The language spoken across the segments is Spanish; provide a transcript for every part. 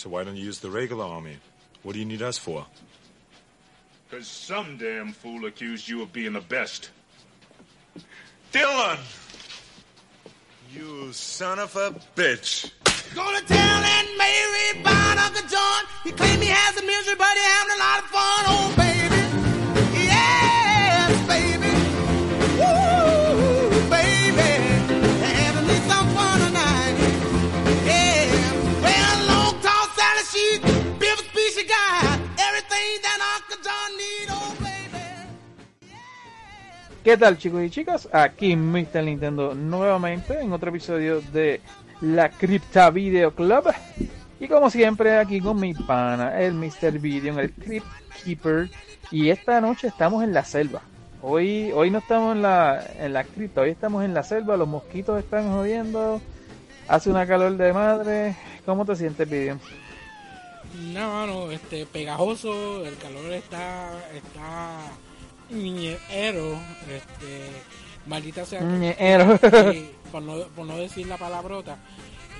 so why don't you use the regular army? What do you need us for? Because some damn fool accused you of being the best. Dylan! You son of a bitch. Go to town and Mary about Uncle John. He claimed he has a misery, but he having a lot of fun. Oh, baby. ¿Qué tal chicos y chicas? Aquí Mr. Nintendo nuevamente en otro episodio de la Cripta Video Club. Y como siempre aquí con mi pana, el Mr. Video, el Crypt Keeper. Y esta noche estamos en la selva. Hoy, hoy no estamos en la, en la cripta, hoy estamos en la selva, los mosquitos están jodiendo, hace una calor de madre. ¿Cómo te sientes, Video? No, mano, este, pegajoso, el calor está, está niñero, este, maldita sea. que- Ñero. eh, por, no, por no decir la palabrota,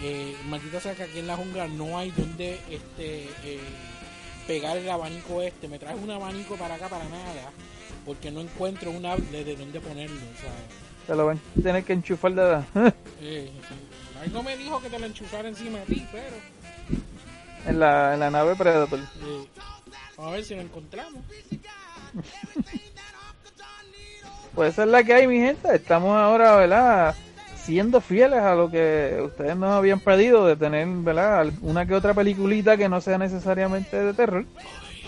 eh, maldita sea que aquí en la jungla no hay donde este, eh, pegar el abanico este. Me traes un abanico para acá para nada, porque no encuentro una de, de dónde ponerlo, ¿sabes? Te lo van a tener que enchufar de Eh, ahí no me dijo que te lo enchufara encima de ti, pero en, la, en la nave Predator. eh, vamos a ver si lo encontramos. Pues esa es la que hay, mi gente. Estamos ahora, ¿verdad? Siendo fieles a lo que ustedes nos habían pedido de tener, ¿verdad? Una que otra peliculita que no sea necesariamente de terror.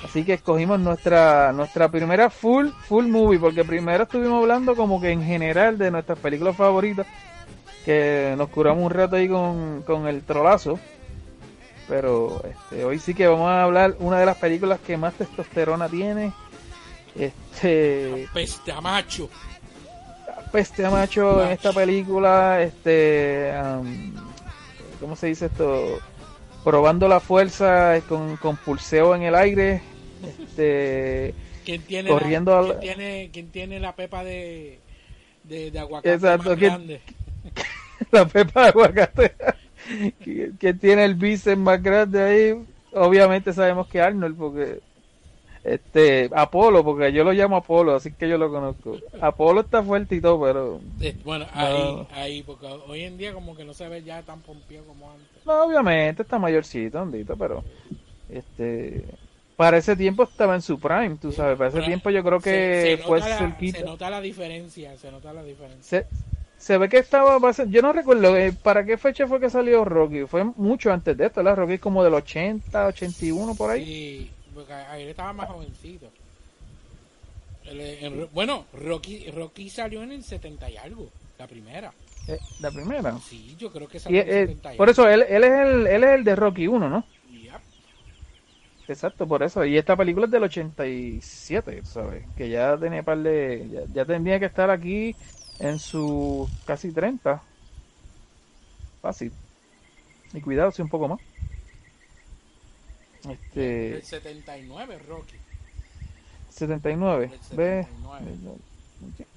Así que escogimos nuestra nuestra primera full full movie porque primero estuvimos hablando como que en general de nuestras películas favoritas que nos curamos un rato ahí con, con el trolazo. Pero este, hoy sí que vamos a hablar una de las películas que más testosterona tiene. Este Peste a macho. peste a macho en esta película, este, am, ¿cómo se dice esto? Probando la fuerza con, con pulseo en el aire, este, ¿Quién tiene, Corriendo la, al- ¿quién tiene, quién tiene la pepa de, de, de aguacate Exacto, más ¿quién- grande? la pepa de aguacate, que tiene el bíceps más grande ahí, obviamente sabemos que Arnold, porque, este, Apolo, porque yo lo llamo Apolo, así que yo lo conozco. Apolo está fuerte y todo, pero, Eh, Bueno, No. ahí, ahí, porque hoy en día como que no se ve ya tan pompeado como antes. no, obviamente está mayorcito, hondito, pero, este, para ese tiempo estaba en su prime, tú sabes, para ese Pero tiempo yo creo que se fue la- cerquita. Se nota la diferencia, se nota la diferencia. Se, se ve que estaba yo no recuerdo eh, para qué fecha fue que salió Rocky, fue mucho antes de esto, ¿verdad? Rocky como del 80, 81 por ahí. Sí, porque ahí estaba más jovencito. El- el- bueno, Rocky, Rocky salió en el 70 y algo, la primera. Eh, la primera. Sí, yo creo que Y, salió en el eh, 70 y por algo. eso él, él es el él es el de Rocky 1, ¿no? Yep. Exacto, por eso. Y esta película es del 87, ¿sabes? Que ya tenía par de ya, ya tendría que estar aquí en su casi 30. Fácil. Y cuidado, si un poco más. Este El 79, Rocky. 79, El ve, 79.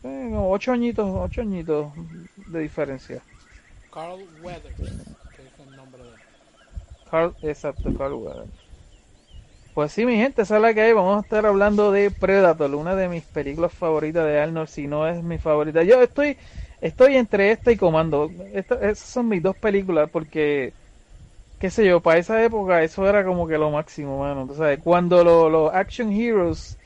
eh, como ocho añitos, ocho añitos de diferencia. Carl Weathers, que es el nombre de él. Carl, exacto, Carl Weathers. Pues sí, mi gente, esa es la que hay. Vamos a estar hablando de Predator, una de mis películas favoritas de Arnold, si no es mi favorita. Yo estoy, estoy entre esta y Comando. Esta- esas son mis dos películas porque, qué sé yo, para esa época eso era como que lo máximo, mano. Tú sabes, cuando lo- los Action Heroes,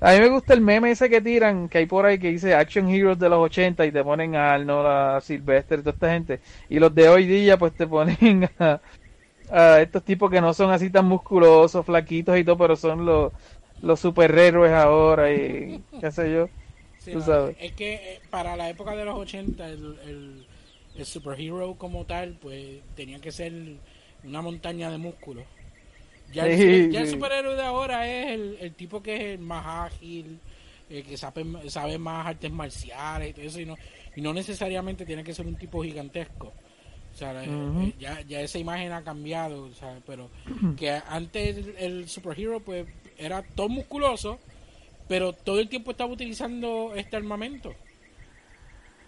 a mí me gusta el meme ese que tiran, que hay por ahí que dice Action Heroes de los 80 y te ponen a Arnold, a Sylvester, toda esta gente. Y los de hoy día pues te ponen a, a estos tipos que no son así tan musculosos, flaquitos y todo, pero son los, los superhéroes ahora y qué sé yo. Sí, Tú sabes. Es que eh, para la época de los 80 el, el, el superhero como tal pues tenía que ser una montaña de músculos. Ya, el, Sí, superhéroe de ahora es el, el tipo que es el más ágil, el que sabe, sabe más artes marciales y todo eso y no, y no necesariamente tiene que ser un tipo gigantesco. O sea, eh, eh, ya, ya esa imagen ha cambiado, sea, pero que antes el, el superhero pues era todo musculoso, pero todo el tiempo estaba utilizando este armamento.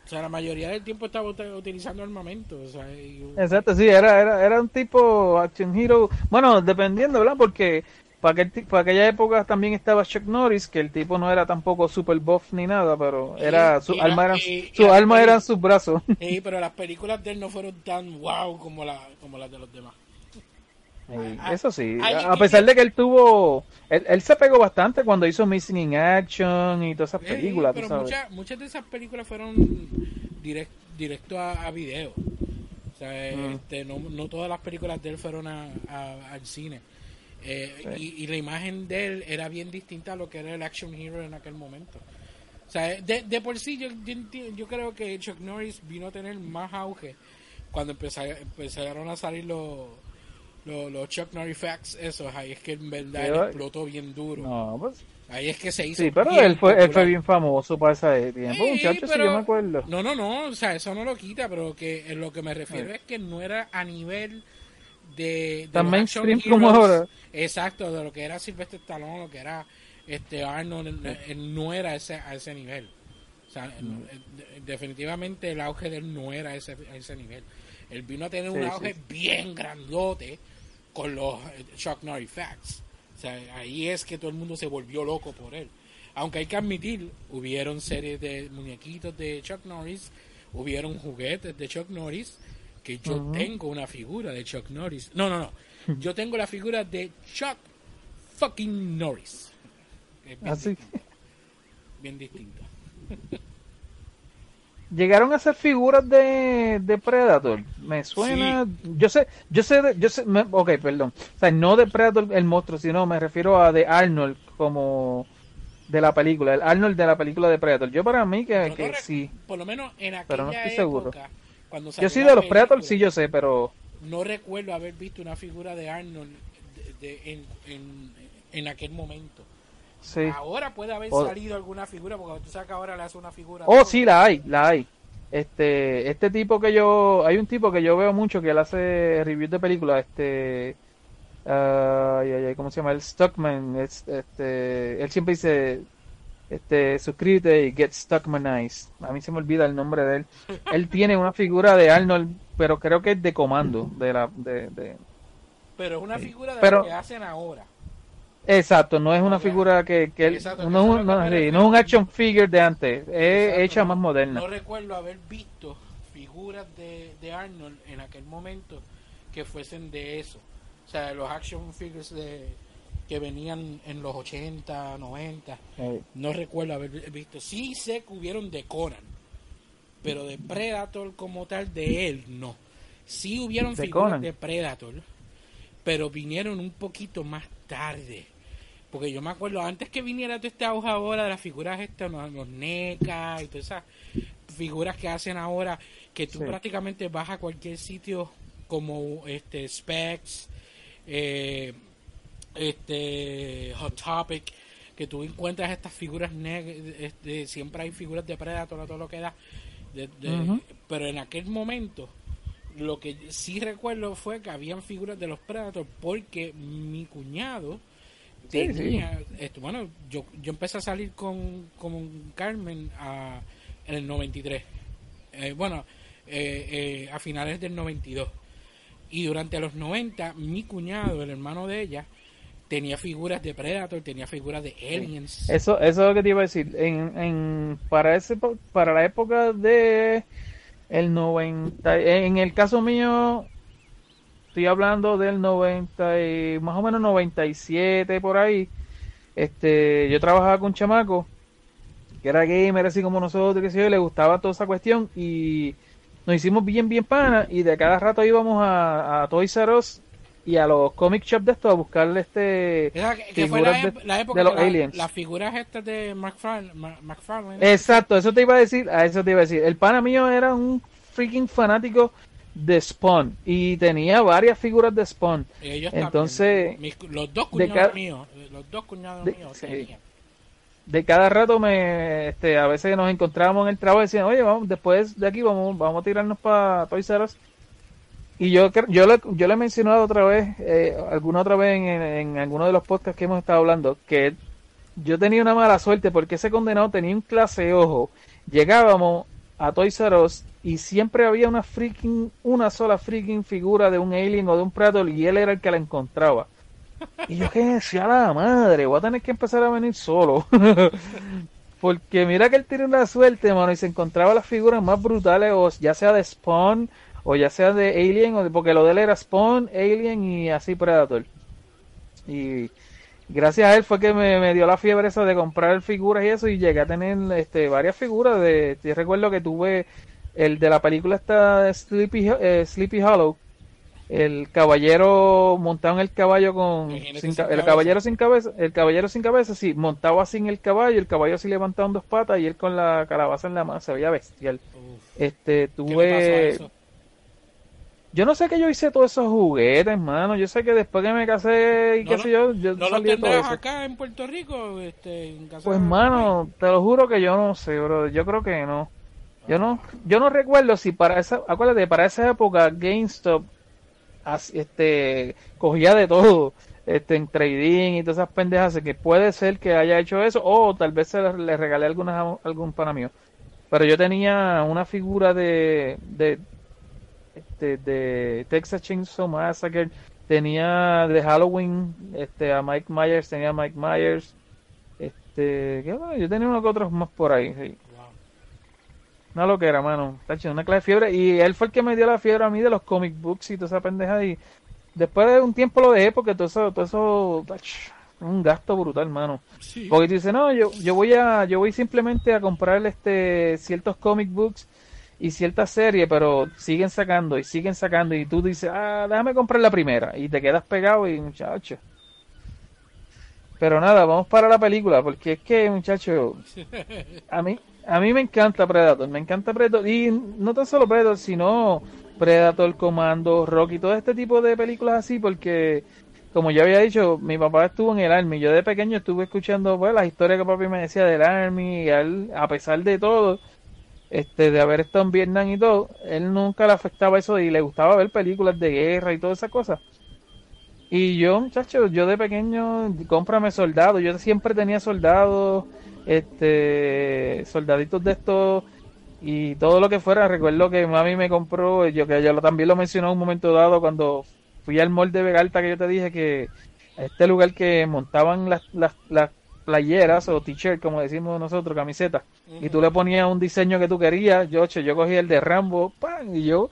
O sea, la mayoría del tiempo estaba ut- utilizando armamento. O sea, y- Exacto, sí, era, era, era un tipo action hero. Bueno, dependiendo, ¿verdad? Porque para, aquel para aquella época también estaba Chuck Norris, que el tipo no era tampoco super buff ni nada, pero era su y- alma eran, y- su alma eran sus brazos. Sí, pero las películas de él no fueron tan wow como, la, como las de los demás. Sí, Ah, eso sí, a pesar de que él tuvo, él, él se pegó bastante cuando hizo Missing in Action y todas esas películas, pero sabes. muchas, muchas de esas películas fueron direct, directo a, a video. O sea, Mm. este, no, no todas las películas de él fueron a, a- al cine. Eh, Sí. y, y la imagen de él era bien distinta a lo que era el action hero en aquel momento. O sea, de, de por sí yo, yo, yo creo que Chuck Norris vino a tener más auge cuando empeza- empezaron a salir los, los, los Chuck Norris Facts, esos. Ahí es que en verdad él explotó bien duro. No, pues, Ahí es que se hizo sí, pero él fue, él fue bien famoso para ese tiempo, Sí, muchachos, sí, pero- yo me acuerdo. No, no, no, o sea, eso no lo quita, pero que en lo que me refiero es que no era a nivel de, de Tan mainstream como ahora. Exacto, de lo que era Sylvester Stallone, lo que era este Arnold, él- él no era ese, a ese nivel. O sea, Mm. eh, de- definitivamente el auge de él no era a ese, a ese nivel. Él vino a tener un auge bien grandote con los eh, Chuck Norris Facts. O sea, ahí es que todo el mundo se volvió loco por él. Aunque hay que admitir, hubieron series de muñequitos de Chuck Norris, hubieron juguetes de Chuck Norris, que yo tengo una figura de Chuck Norris. No, no, no. Yo tengo la figura de Chuck fucking Norris. Es bien, Así. distinta, bien distinta. Llegaron a ser figuras de, de Predator. Me suena. Yo sé, yo sé, yo sé. me- ok, perdón. O sea, no de Predator el monstruo, sino me refiero a de Arnold como de la película. El Arnold de la película de Predator. Yo para mí que, sí. Por lo menos en aquella Pero no estoy seguro. época, cuando Yo sí de los Predator, sí yo sé, pero. No recuerdo haber visto una figura de Arnold de- de- en, en, en aquel momento. Sí. Ahora puede haber O- salido alguna figura, porque tú sabes que ahora le hace una figura. Oh, sí, la hay, la hay. Este, este tipo que yo, hay un tipo que yo veo mucho que él hace reviews de películas, este, ay, ¿cómo se llama? El Stockman, es- este, él siempre dice, este, suscríbete y get Stockmanized. A mí se me olvida el nombre de él. Él tiene una figura de Arnold, pero creo que es de comando, de la, de, de, Pero es una figura de Pero- lo que hacen ahora. Exacto, no es una figura que, que él, Exacto, no, que no, sí, no es un action figure de antes, es Exacto, hecha más moderna. No recuerdo haber visto figuras de, de Arnold en aquel momento que fuesen de eso. O sea, los action figures de, que venían en los 80, 90. Eh, No recuerdo haber visto. Sí sé que hubieron de Conan, pero de Predator como tal, de él, no. Sí hubieron ¿De figuras Conan? de Predator, pero vinieron un poquito más tarde. Porque yo me acuerdo, antes que viniera todo este auge ahora de las figuras estas, los, los NECA y todas esas figuras que hacen ahora, que tú Sí. prácticamente vas a cualquier sitio como este Specs, eh, este Hot Topic, que tú encuentras estas figuras este, siempre hay figuras de Predator a todo lo que da, de- de- Ujú. pero en aquel momento lo que sí recuerdo fue que habían figuras de los Predator porque mi cuñado Sí, esto, bueno, yo, yo empecé a salir con, con Carmen a- en el 93, Eh, bueno, eh, eh, a finales del 92. Y durante los 90, mi cuñado, el hermano de ella, tenía figuras de Predator, tenía figuras de Aliens. Eso, eso es lo que te iba a decir. En, en, para, ese, para la época de el 90, en el caso mío, estoy hablando del 90, y, más o menos 97 por ahí. Este, yo trabajaba con un chamaco que era gamer así como nosotros, que sé yo, le gustaba toda esa cuestión y nos hicimos bien, bien pana y de cada rato íbamos a, a Toys R Us y a los comic shops de estos a buscarle este que, fue la, de- la época de los la- aliens. las figuras estas de McFarlane. Exacto, eso te iba a decir, a eso te iba a decir. El pana mío era un freaking fanático de Spawn y tenía varias figuras de Spawn. Ellos Entonces. Mis- los dos cuñados míos, eh, los dos cuñados de- míos sí. tenían. de cada rato me, este, a veces nos encontrábamos en el trabajo y decían, oye, vamos, después de aquí vamos, vamos a tirarnos para Toys R Us. Y yo, yo, le, yo le he mencionado otra vez, eh, alguna otra vez en, en, en alguno de los podcasts que hemos estado hablando, que yo tenía una mala suerte porque ese condenado tenía un clase ojo. Llegábamos a Toys R Us y siempre había una freaking, una sola freaking figura de un alien o de un Predator y él era el que la encontraba. Y yo que decía la madre, voy a tener que empezar a venir solo. Porque mira que él tiene una suerte, mano, y se encontraba las figuras más brutales, o ya sea de Spawn, o ya sea de Alien, o porque lo de él era Spawn, Alien y así Predator. Y gracias a él fue que me, me dio la fiebre esa de comprar figuras y eso, y llegué a tener este varias figuras. de Yo recuerdo que tuve el de la película esta Sleepy, eh, Sleepy Hollow, el caballero montado en el caballo con El sin sin caballero sin cabeza el caballero sin cabeza sí montaba así en el caballo el caballo así levantado en dos patas y él con la calabaza en la mano se veía bestial. Uf, este ¿Qué le pasó a tuve yo no sé que yo hice todos esos juguetes mano yo sé que después que me casé y No qué lo- sé yo yo ¿No lo salí de todo eso. acá en Puerto Rico? Este, en casa pues de- mano te lo juro que yo no sé bro yo creo que no yo no yo no recuerdo si para esa acuérdate para esa época GameStop este cogía de todo este en trading y todas esas pendejas que puede ser que haya hecho eso o tal vez se le, regalé algunas algún pana mío pero yo tenía una figura de de este, de Texas Chainsaw Massacre tenía de Halloween este a Mike Myers tenía a Mike Myers este yo tenía unos otros más por ahí sí. Wow. Una loquera, mano. Tacho, una clase de fiebre. Y él fue el que me dio la fiebre a mí de los comic books y toda esa pendeja. Y después de un tiempo lo dejé porque todo eso, todo eso, tacho, un gasto brutal, mano. Sí. Porque tú dices, no, yo, yo voy a, yo voy simplemente a comprar este ciertos comic books y ciertas series, pero siguen sacando y siguen sacando. Y tú dices, ah, déjame comprar la primera. Y te quedas pegado y muchacho. Pero nada, vamos para la película, porque es que, muchacho, a mí, a mí me encanta Predator, me encanta Predator, y no tan solo Predator, sino Predator, Comando, Rocky, todo este tipo de películas así, porque, como ya había dicho, mi papá estuvo en el Army, yo de pequeño estuve escuchando pues, las historias que papi me decía del Army, y él, a pesar de todo, este, de haber estado en Vietnam y todo, él nunca le afectaba eso y le gustaba ver películas de guerra y todas esas cosas. Y yo, muchachos, yo de pequeño, cómprame soldados. Yo siempre tenía soldados, este, soldaditos de estos y todo lo que fuera. Recuerdo que mami me compró, yo que yo también lo mencioné en un momento dado cuando fui al mall de Vegalta que yo te dije que este lugar que montaban las, las, las playeras o t-shirt, como decimos nosotros, camisetas, y tú le ponías un diseño que tú querías. Yo, che, yo cogí el de Rambo, ¡pam! y yo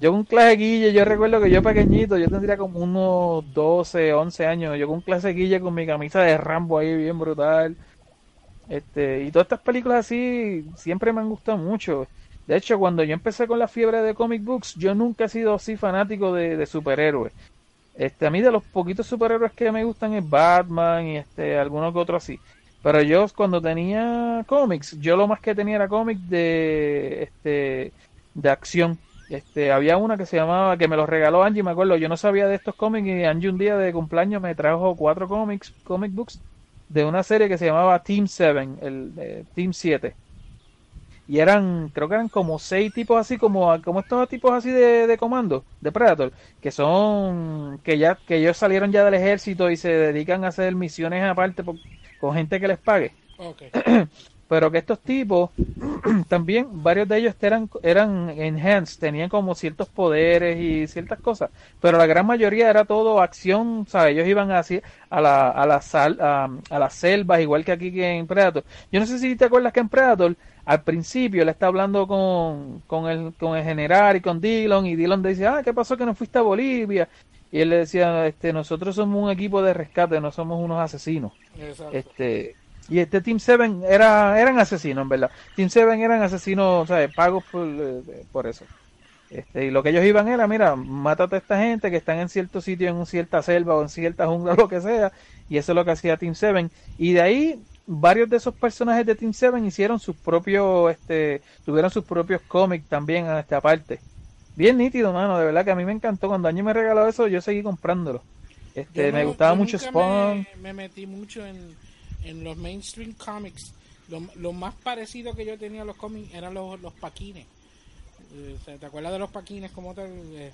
yo un clase guille, yo recuerdo que yo pequeñito, yo tendría como unos 12, 11 años, yo con un clase guille con mi camisa de Rambo ahí bien brutal. Este, y todas estas películas así siempre me han gustado mucho. De hecho, cuando yo empecé con la fiebre de comic books, yo nunca he sido así fanático de, de superhéroes. Este, a mí de los poquitos superhéroes que me gustan es Batman y este, algunos que otros así. Pero yo cuando tenía cómics, yo lo más que tenía era cómics de este de acción. Este, había una que se llamaba, que me los regaló Angie, me acuerdo, yo no sabía de estos cómics y Angie un día de cumpleaños me trajo cuatro cómics, comic books de una serie que se llamaba Team 7, el eh, Team 7. Y eran, creo que eran como seis tipos así, como, como estos tipos así de, de comando, de Predator, que son, que ya, que ellos salieron ya del ejército y se dedican a hacer misiones aparte por- con gente que les pague. pero que estos tipos también varios de ellos eran eran enhanced tenían como ciertos poderes y ciertas cosas pero la gran mayoría era todo acción sabes ellos iban así a la a la sal a, a las selvas igual que aquí que en Predator. Yo no sé si te acuerdas que en Predator al principio él está hablando con, con el con el general y con Dillon y Dillon dice ah qué pasó que no fuiste a Bolivia y él le decía este nosotros somos un equipo de rescate no somos unos asesinos Exacto. este y este Team 7 era eran asesinos en verdad. Team 7 eran asesinos ¿sabes? pagos por, por eso. Este y lo que ellos iban era mira mátate a esta gente que están en cierto sitio en cierta selva o en cierta jungla o lo que sea. Y eso es lo que hacía Team 7 y de ahí varios de esos personajes de Team 7 hicieron sus propios este tuvieron sus propios cómics también a esta parte. Bien nítido mano de verdad que a mí me encantó. Cuando Año me regaló eso yo seguí comprándolo. Este Yo me no- gustaba yo mucho nunca Spawn. Me, me metí mucho en, en los mainstream comics. Lo, lo más parecido que yo tenía a los cómics eran los, los paquines. Eh, ¿Te acuerdas de los paquines como tal? Eh,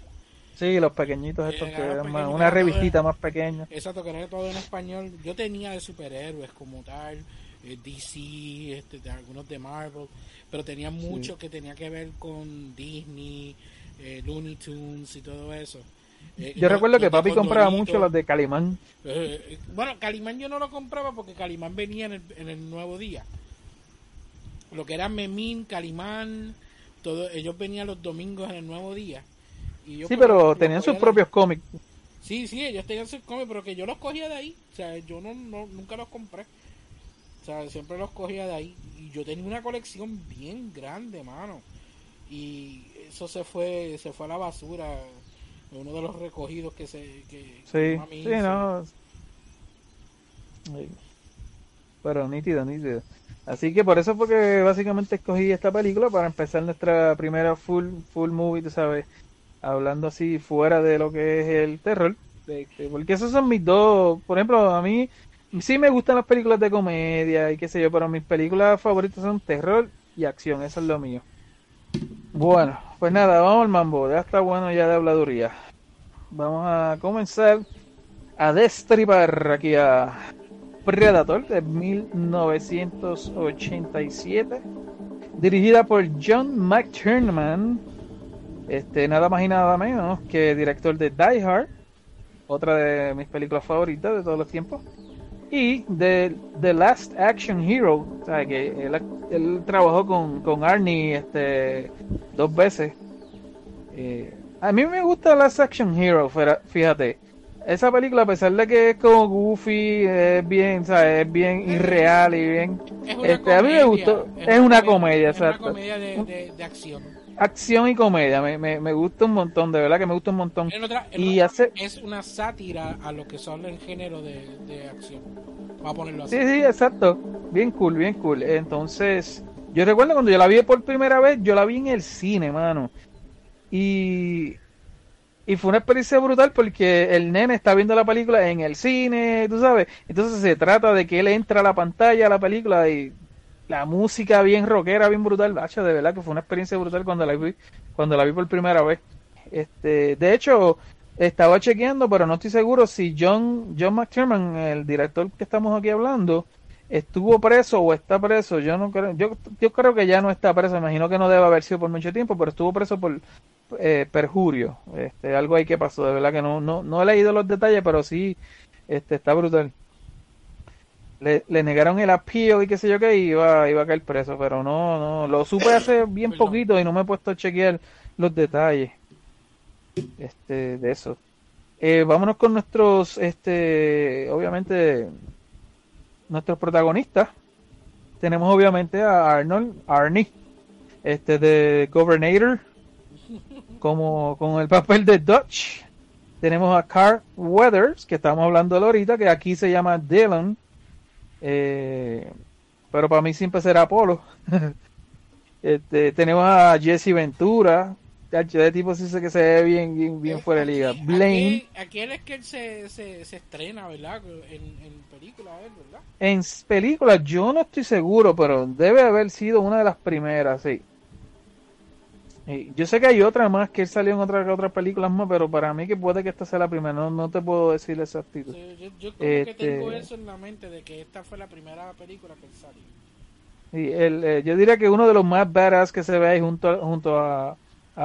Sí, los pequeñitos estos Eh, que eran más, una revistita más pequeña. exacto, que era todo en español. Yo tenía de superhéroes como tal. eh, DC, este, de algunos de Marvel, pero tenía mucho que tenía que ver con Disney, eh, Looney Tunes y todo eso. Eh, Yo recuerdo que papi compraba mucho los de Calimán. Eh, eh, bueno, Calimán yo no lo compraba porque Calimán venía en el, en el nuevo día. Lo que era Memín, Calimán, todo, ellos venían los domingos en el nuevo día. Y yo Sí, pero tenían sus de- propios cómics. Sí, sí, ellos tenían sus cómics, pero que yo los cogía de ahí. O sea, yo no, no- nunca los compré. O sea, siempre los cogía de ahí. Y yo tenía una colección bien grande, mano. Y eso se fue, se fue a la basura. Uno de los recogidos que se, que, Sí, mami sí, hizo. no. Sí. Pero nítido, nítido. Así que por eso fue que básicamente escogí esta película para empezar nuestra primera full full movie, tú sabes, hablando así fuera de lo que es el terror. de- de- porque esos son mis dos, por ejemplo, a mí sí me gustan las películas de comedia y qué sé yo, pero mis películas favoritas son terror y acción, eso es lo mío. Bueno, pues nada, vamos al mambo, ya está bueno ya de habladuría. Vamos a comenzar a destripar aquí a Predator de 1987, dirigida por John McTiernan, este, nada más y nada menos que director de Die Hard, otra de mis películas favoritas de todos los tiempos, y de The Last Action Hero, o sea que él, él trabajó con, con Arnie este, dos veces. Eh, a mí me gusta Last Action Hero, fíjate. Esa película, a pesar de que es como goofy, es bien, ¿sabes? es bien irreal y bien. Es una Este, a mí me gustó. Es una comedia, es una exacto. comedia de, de, de acción. Acción y comedia, me, me, me gusta un montón, de verdad que me gusta un montón. En otra- en Y hace. Es una sátira a lo que son el género de, de acción. Vamos a ponerlo así. Sí, sí, exacto. Bien cool, bien cool. Entonces, yo recuerdo cuando yo la vi por primera vez, yo la vi en el cine, mano. Y, y fue una experiencia brutal porque el nene está viendo la película en el cine, tú sabes. Entonces se trata de que él entra a la pantalla a la película y la música bien rockera, bien brutal. De verdad que fue una experiencia brutal cuando la vi, cuando la vi por primera vez. Este, de hecho, estaba chequeando, pero no estoy seguro si John, John McTiernan, el director que estamos aquí hablando, estuvo preso o está preso. Yo no creo, yo, yo creo que ya no está preso. Imagino que no debe haber sido por mucho tiempo, pero estuvo preso por eh, perjurio. Este, algo ahí que pasó, de verdad que no, no, no he leído los detalles, pero sí, este, está brutal. Le, le negaron el appeal y qué sé yo que iba, iba a caer preso, pero no, no, lo supe hace bien Perdón. poquito y no me he puesto a chequear los detalles este, de eso. Eh, vámonos con nuestros, este, obviamente, nuestros protagonistas. Tenemos obviamente a Arnold, Arnie, este de Governator, como con el papel de Dutch. Tenemos a Carl Weathers, que estamos hablando de ahorita, que aquí se llama Dylan. Eh, pero para mí siempre será Apolo. este, tenemos a Jesse Ventura. De tipo sí sé que se ve bien, bien, bien fuera de liga. Blaine. Aquí, aquí él es que él se, se, se estrena, ¿verdad? En, en película, él, ¿verdad? En películas, yo no estoy seguro, pero debe haber sido una de las primeras, sí. Y yo sé que hay otra más que él salió en otras otras películas más, pero para mí que puede que esta sea la primera, no, no te puedo decir exactitud. Sí, yo, yo como que Este- tengo eso en la mente de que esta fue la primera película que él salió. Y el, eh, yo diría que uno de los más badass que se ve ahí junto, a- junto a, a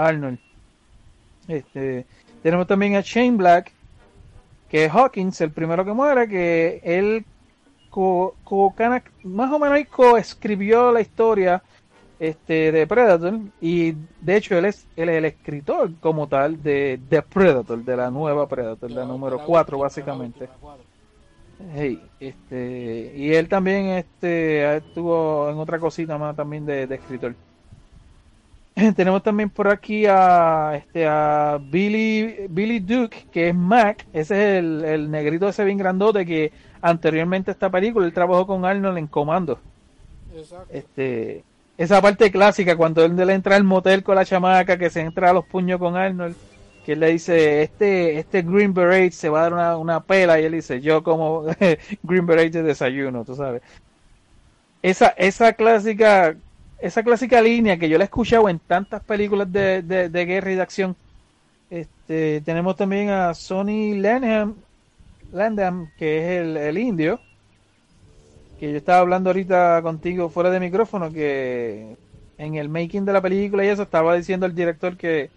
Arnold. Este, tenemos también a Shane Black, que es Hawkins, el primero que muere, que él co, co- más o menos coescribió la historia este, de Predator y de hecho él es, él es el escritor como tal de, de Predator, de la nueva Predator, la número de 4 última, de la básicamente. Hey, este, y él también este, estuvo en otra cosita más también de, de escritor. Tenemos también por aquí a, este, a Billy, Billy Duke, que es Mac, ese es el, el negrito ese bien grandote que anteriormente a esta película él trabajó con Arnold en Comando. Exacto. Este, esa parte clásica cuando él le entra al motel con la chamaca que se entra a los puños con Arnold, que él le dice, este, este Green Beret se va a dar una, una pela y él dice, yo como Green Beret de desayuno, tú sabes. Esa, esa clásica, esa clásica línea que yo la he escuchado en tantas películas de, de, de guerra y de acción. Este, tenemos también a Sonny Landham, Landham que es el, el indio. Que yo estaba hablando ahorita contigo fuera de micrófono, que en el making de la película y eso estaba diciendo el director que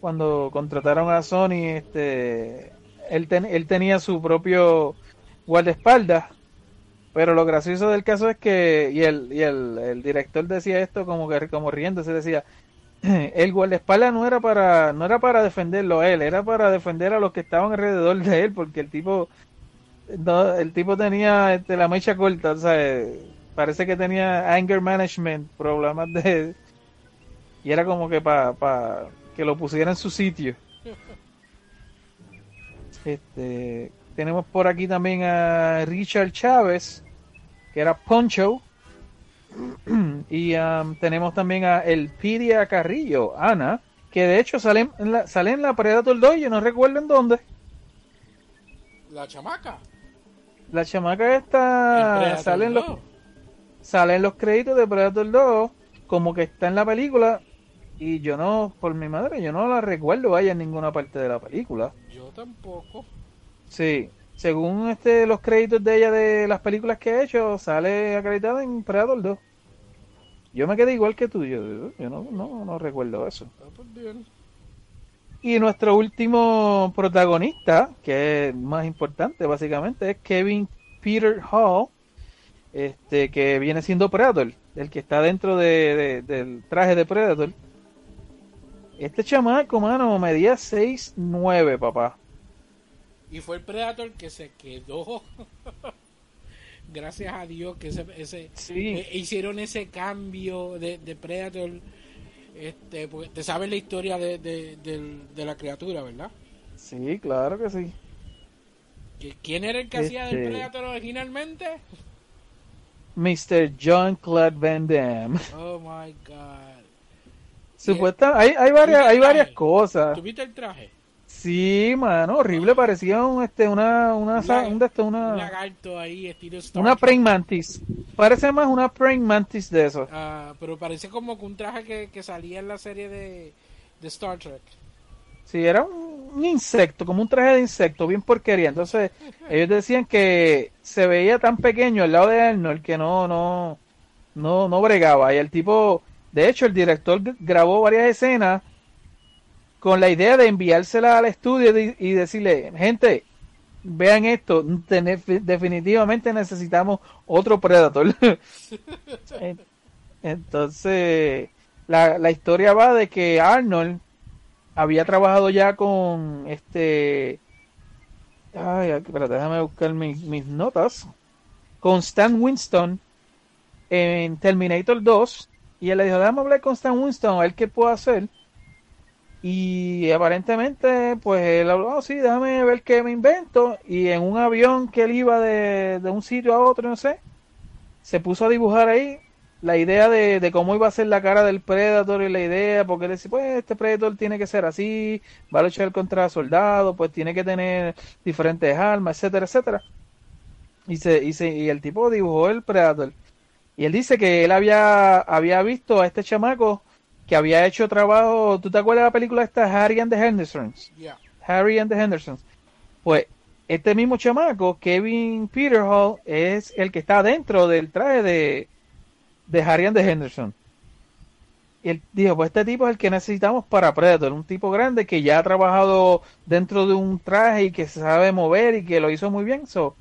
cuando contrataron a Sony, este, él, ten- él tenía su propio guardaespaldas, pero lo gracioso del caso es que, y el, y el, el director decía esto como que como riéndose, decía, el guardaespaldas no era para, no era para defenderlo a él, era para defender a los que estaban alrededor de él, porque el tipo, no, el tipo tenía este, la mecha corta, o sea, parece que tenía anger management, problemas de, y era como que para que lo pusiera en su sitio. Este, tenemos por aquí también a Richard Chávez, que era Poncho. y um, tenemos también a Elpidia Carrillo, Ana, que de hecho sale en la, sale en la Predator 2, yo no recuerdo en dónde. La chamaca. La chamaca esta sale en, los, 2. sale en los créditos de Predator 2, como que está en la película. Y yo no, por mi madre, yo no la recuerdo vaya en ninguna parte de la película. Yo tampoco. Sí, según este los créditos de ella de las películas que ha hecho, sale acreditada en Predator 2. Yo me quedé igual que tú, yo, yo no, no, no recuerdo eso. Ah, pues bien. Y nuestro último protagonista, que es más importante básicamente, es Kevin Peter Hall, este que viene siendo Predator, el que está dentro de, de- del traje de Predator. Este chamaco, mano, medía 6'9, papá. Y fue el Predator que se quedó. Gracias a Dios que ese, ese Sí. eh, hicieron ese cambio de, de Predator. Este, porque te sabes la historia de, de, de la criatura, ¿verdad? Sí, claro que sí. ¿Que- ¿Quién era el que hacía del Este- Predator originalmente? Mr. John Claude Van Damme. Oh my god. Supuesta, hay, hay varias, hay varias cosas. ¿Tuviste el traje? Sí, mano, horrible, parecía un, este, una, una, sa- un Un una, lagarto ahí, estilo Star una praying mantis. Parece más una praying mantis de eso. Ah, pero parece como que un traje que, que salía en la serie de, de Star Trek. Sí, era un, un insecto, como un traje de insecto, bien porquería. Entonces, ellos decían que se veía tan pequeño al lado de Arnold que no, no, no, no bregaba. Y el tipo, de hecho, el director grabó varias escenas con la idea de enviársela al estudio y, decirle, gente, vean esto, definitivamente necesitamos otro Predator. En- Entonces, la, la historia va de que Arnold había trabajado ya con este. Ay, espérate, déjame buscar mis, mis notas. Con Stan Winston en Terminator 2. Y él le dijo: Déjame hablar con Stan Winston, a ver qué puedo hacer. Y aparentemente, pues él habló: "Oh, sí, déjame ver qué me invento. Y en un avión que él iba de, de un sitio a otro, no sé, se puso a dibujar ahí la idea de, de cómo iba a ser la cara del Predator y la idea, porque él decía, pues este Predator tiene que ser así, va a luchar contra soldados, pues tiene que tener diferentes armas, etcétera, etcétera. Y, se, y, se- y el tipo dibujó el Predator. Y él dice que él había, había visto a este chamaco que había hecho trabajo, ¿tú te acuerdas de la película esta Harry and the Hendersons? Ya. Harry and the Hendersons. Pues este mismo chamaco, Kevin Peter Hall, es el que está dentro del traje de, de Harry and the Henderson. Y él dijo, pues este tipo es el que necesitamos para Predator, un tipo grande que ya ha trabajado dentro de un traje y que se sabe mover y que lo hizo muy bien. So,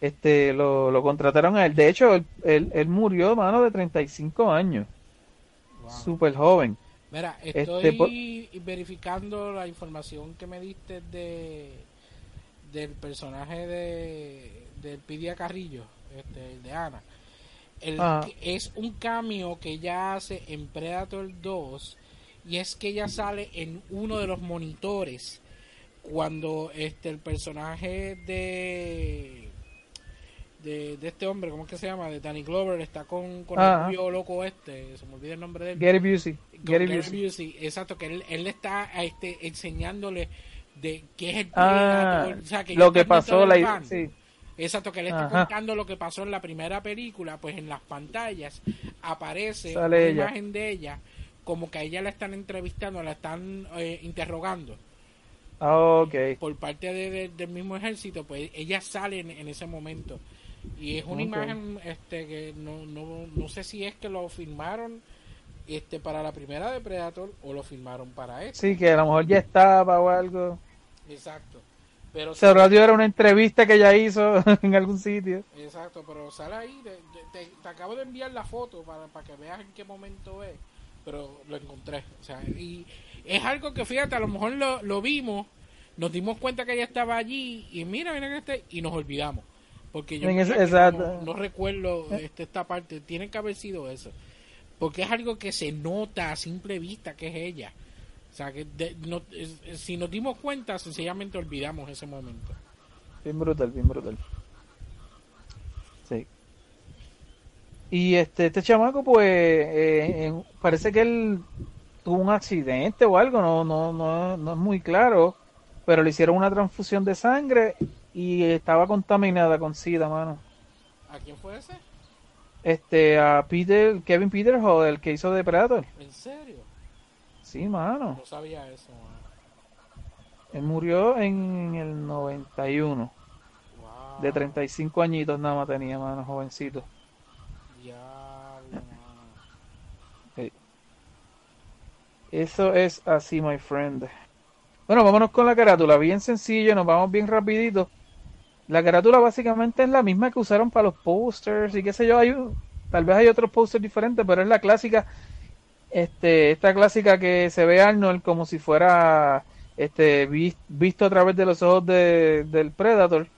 este, lo, lo contrataron a él. De hecho, él, él, él murió, mano, de 35 años. Súper joven. Mira, Este, estoy verificando la información que me diste de del personaje de del Pidia Carrillo, este, el de Ana. El, Ah. es un cameo que ella hace en Predator 2 y es que ella sale en uno de los monitores cuando este el personaje de de, de este hombre, ¿cómo es que se llama? De Danny Glover está con, con Ajá. el rubio loco este, se me olvida el nombre de él. Gary Busey. Gary Gary Busey. Busey, exacto, que él, él le está este, enseñándole de qué es el Ah, Predator, o sea, que lo que pasó, la, sí. Exacto, que le está Ajá. contando lo que pasó en la primera película, pues en las pantallas aparece Sale una ella. imagen de ella, como que a ella la están entrevistando, la están eh, interrogando Ah, ok. por parte de- de- del mismo ejército, pues ella sale en, en ese momento. Y es una imagen este que no, no, no sé si es que lo filmaron este para la primera de Predator o lo filmaron para esta. Sí, que a lo mejor ya estaba o algo. Exacto. Pero Se radio era una entrevista que ella hizo en algún sitio. Exacto, pero sale ahí. te, te acabo de enviar la foto para, para que veas en qué momento es. Pero lo encontré. O sea, y es algo que fíjate, a lo mejor lo, lo vimos, nos dimos cuenta que ella estaba allí y mira, mira que este, y nos olvidamos. Porque yo no, recuerdo este, esta parte. Tiene que haber sido eso. Porque es algo que se nota a simple vista que es ella. O sea, que de- no- es- si nos dimos cuenta, sencillamente olvidamos ese momento. Bien brutal, bien brutal. Sí. Y este, este chamaco, pues, eh, en- parece que él tuvo un accidente o algo, no, no, no, no es muy claro, pero le hicieron una transfusión de sangre y estaba contaminada con SIDA, mano. ¿A quién fue ese? Este, a Peter, Kevin Peterhall, el que hizo Predator. ¿En serio? Sí, mano. No sabía eso. mano. Él murió en el 91. Wow. De 35 añitos nada más tenía, mano, jovencito. Diablo, mano. Eso es así, my friend. Bueno, vámonos con la carátula, bien sencillo, nos vamos bien rapidito. La carátula básicamente es la misma que usaron para los posters y qué sé yo, hay tal vez hay otros posters diferentes, pero es la clásica, este, esta clásica que se ve Arnold como si fuera este vis- visto a través de los ojos de- del Predator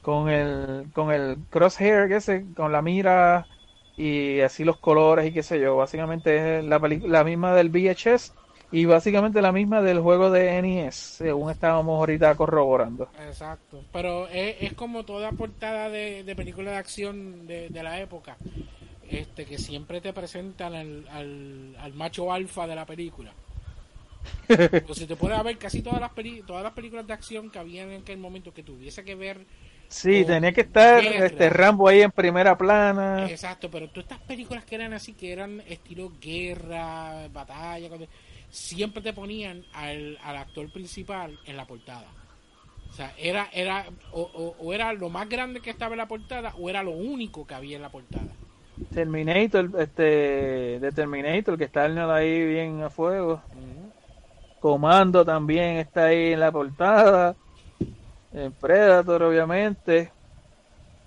con el con el crosshair que ese, con la mira y así los colores y qué sé yo. Básicamente es la, la misma del VHS y básicamente la misma del juego de NES, según estábamos ahorita corroborando. Exacto. Pero es, es como toda portada de, de película de acción de, de la época. Este, que siempre te presentan al, al, al macho alfa de la película. o si te a ver casi todas las, peli- todas las películas de acción que había en aquel momento que tuviese que ver Sí, tenía que estar guerra. este Rambo ahí en primera plana. Exacto, pero todas estas películas que eran así, que eran estilo guerra, batalla, siempre te ponían al, al actor principal en la portada. O sea, era, era o, o- o era lo más grande que estaba en la portada o era lo único que había en la portada. Terminator, este, de Terminator, que está ahí bien a fuego. Comando también está ahí en la portada. El Predator, obviamente.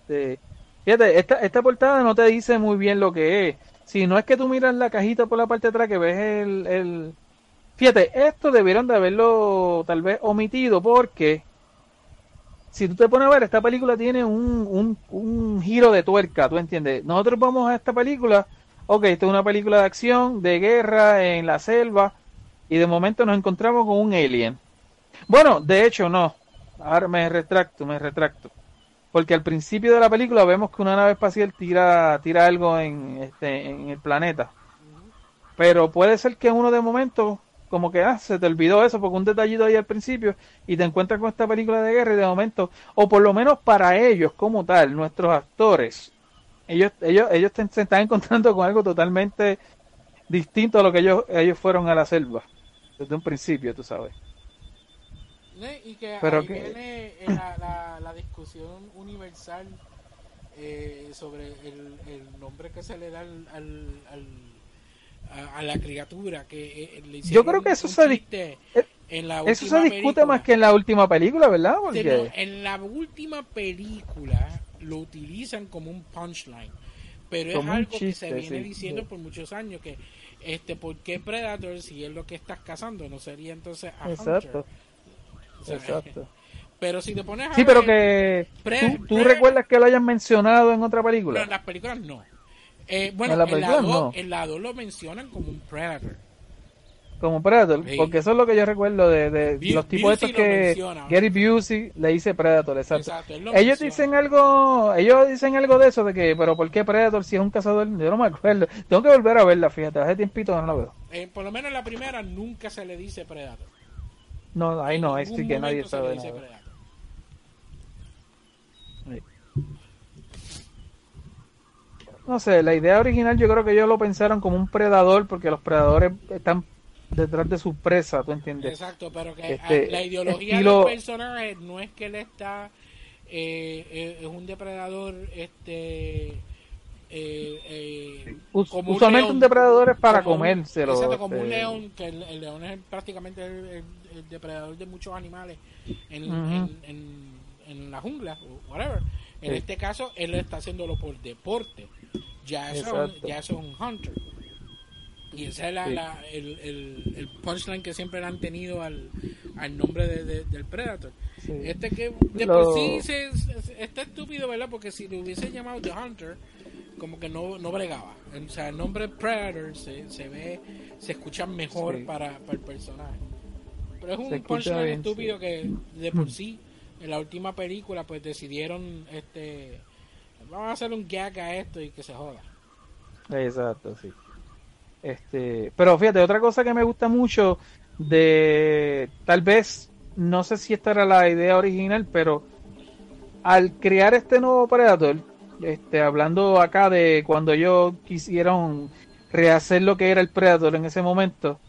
Sí. Fíjate, esta, esta portada no te dice muy bien lo que es. Si no es que tú miras la cajita por la parte de atrás que ves el, el... Fíjate, esto debieron de haberlo tal vez omitido porque si tú te pones a ver, esta película tiene un, un, giro de tuerca, ¿tú entiendes? Nosotros vamos a esta película, ok, esta es una película de acción, de guerra en la selva, y de momento nos encontramos con un alien. Bueno, de hecho no, ahora me retracto, me retracto. Porque al principio de la película vemos que una nave espacial tira, tira algo en, este, en el planeta. Pero puede ser que uno de momento, como que ah, se te olvidó eso, porque un detallito ahí al principio, y te encuentras con esta película de guerra y de momento, o por lo menos para ellos como tal, nuestros actores, ellos, ellos, ellos te- se están encontrando con algo totalmente distinto a lo que ellos, ellos fueron a la selva, desde un principio, tú sabes. Y que Pero ahí que- viene eh, la, la, la discusión universal eh, sobre el, el nombre que se le da al, al, al- a, a la criatura que eh, le hicieron creo que eso se dis- chiste eh, en la Eso se última discute película. más que en la última película, ¿verdad? Porque... no, en la última película lo utilizan como un punchline pero es Como algo que se viene sí, diciendo por muchos años que este ¿por qué Predator si es lo que estás cazando no sería entonces a Exacto, Hunter? O sea, exacto. pero si te pones a Sí, pero que... Pre- ¿Tú, recuerdas que lo hayan mencionado en otra No, película? en las películas no. Eh, bueno, En la en, la película 2 no. en la 2 lo mencionan como un Predator. Como Predator, Sí. porque eso es lo que yo recuerdo de, de los tipos estos que menciona. Gary Busey le dice Predator, exacto. Ellos menciona. dicen algo, ellos dicen algo de eso de que, pero ¿por qué Predator si es un cazador? Yo no me acuerdo. Tengo que volver a verla, fíjate, hace tiempito que no la veo. Eh, por lo menos en la primera nunca se le dice Predator. No, ahí no, ahí sí que nadie sabe dice nada. Predator. No sé, la idea original yo creo que ellos lo pensaron como un predador porque los predadores están detrás de su presa, ¿tú entiendes? Exacto, pero que Este, ah, la ideología estilo- del personaje no es que él está eh, eh, es un depredador este eh, eh, un usualmente león. un depredador es para Como comérselo. Exacto, como un este, león, que el, el león es prácticamente el, depredador de muchos animales en, en, en- en la jungla o whatever. En Sí. este caso, él está haciéndolo por deporte. Ya eso, es ya eso es un hunter. Y ese es la- Sí. la- el, el, el punchline que siempre le han tenido al, al nombre de- de- del Predator. Sí. Este que de Lo- por sí se, se- está estúpido, ¿verdad? Porque si le hubiese llamado The Hunter, como que no, no bregaba. O sea, el nombre Predator se, se ve, se escucha mejor Sí. para, para el personaje. Pero es un punchline bien, estúpido que de por sí, en la última película, pues decidieron, este, vamos a hacer un gag a esto y que se joda. Exacto, sí. Este, pero fíjate, otra cosa que me gusta mucho de, tal vez, no sé si esta era la idea original, pero al crear este nuevo Predator, este, hablando acá de cuando ellos quisieron rehacer lo que era el Predator en ese momento,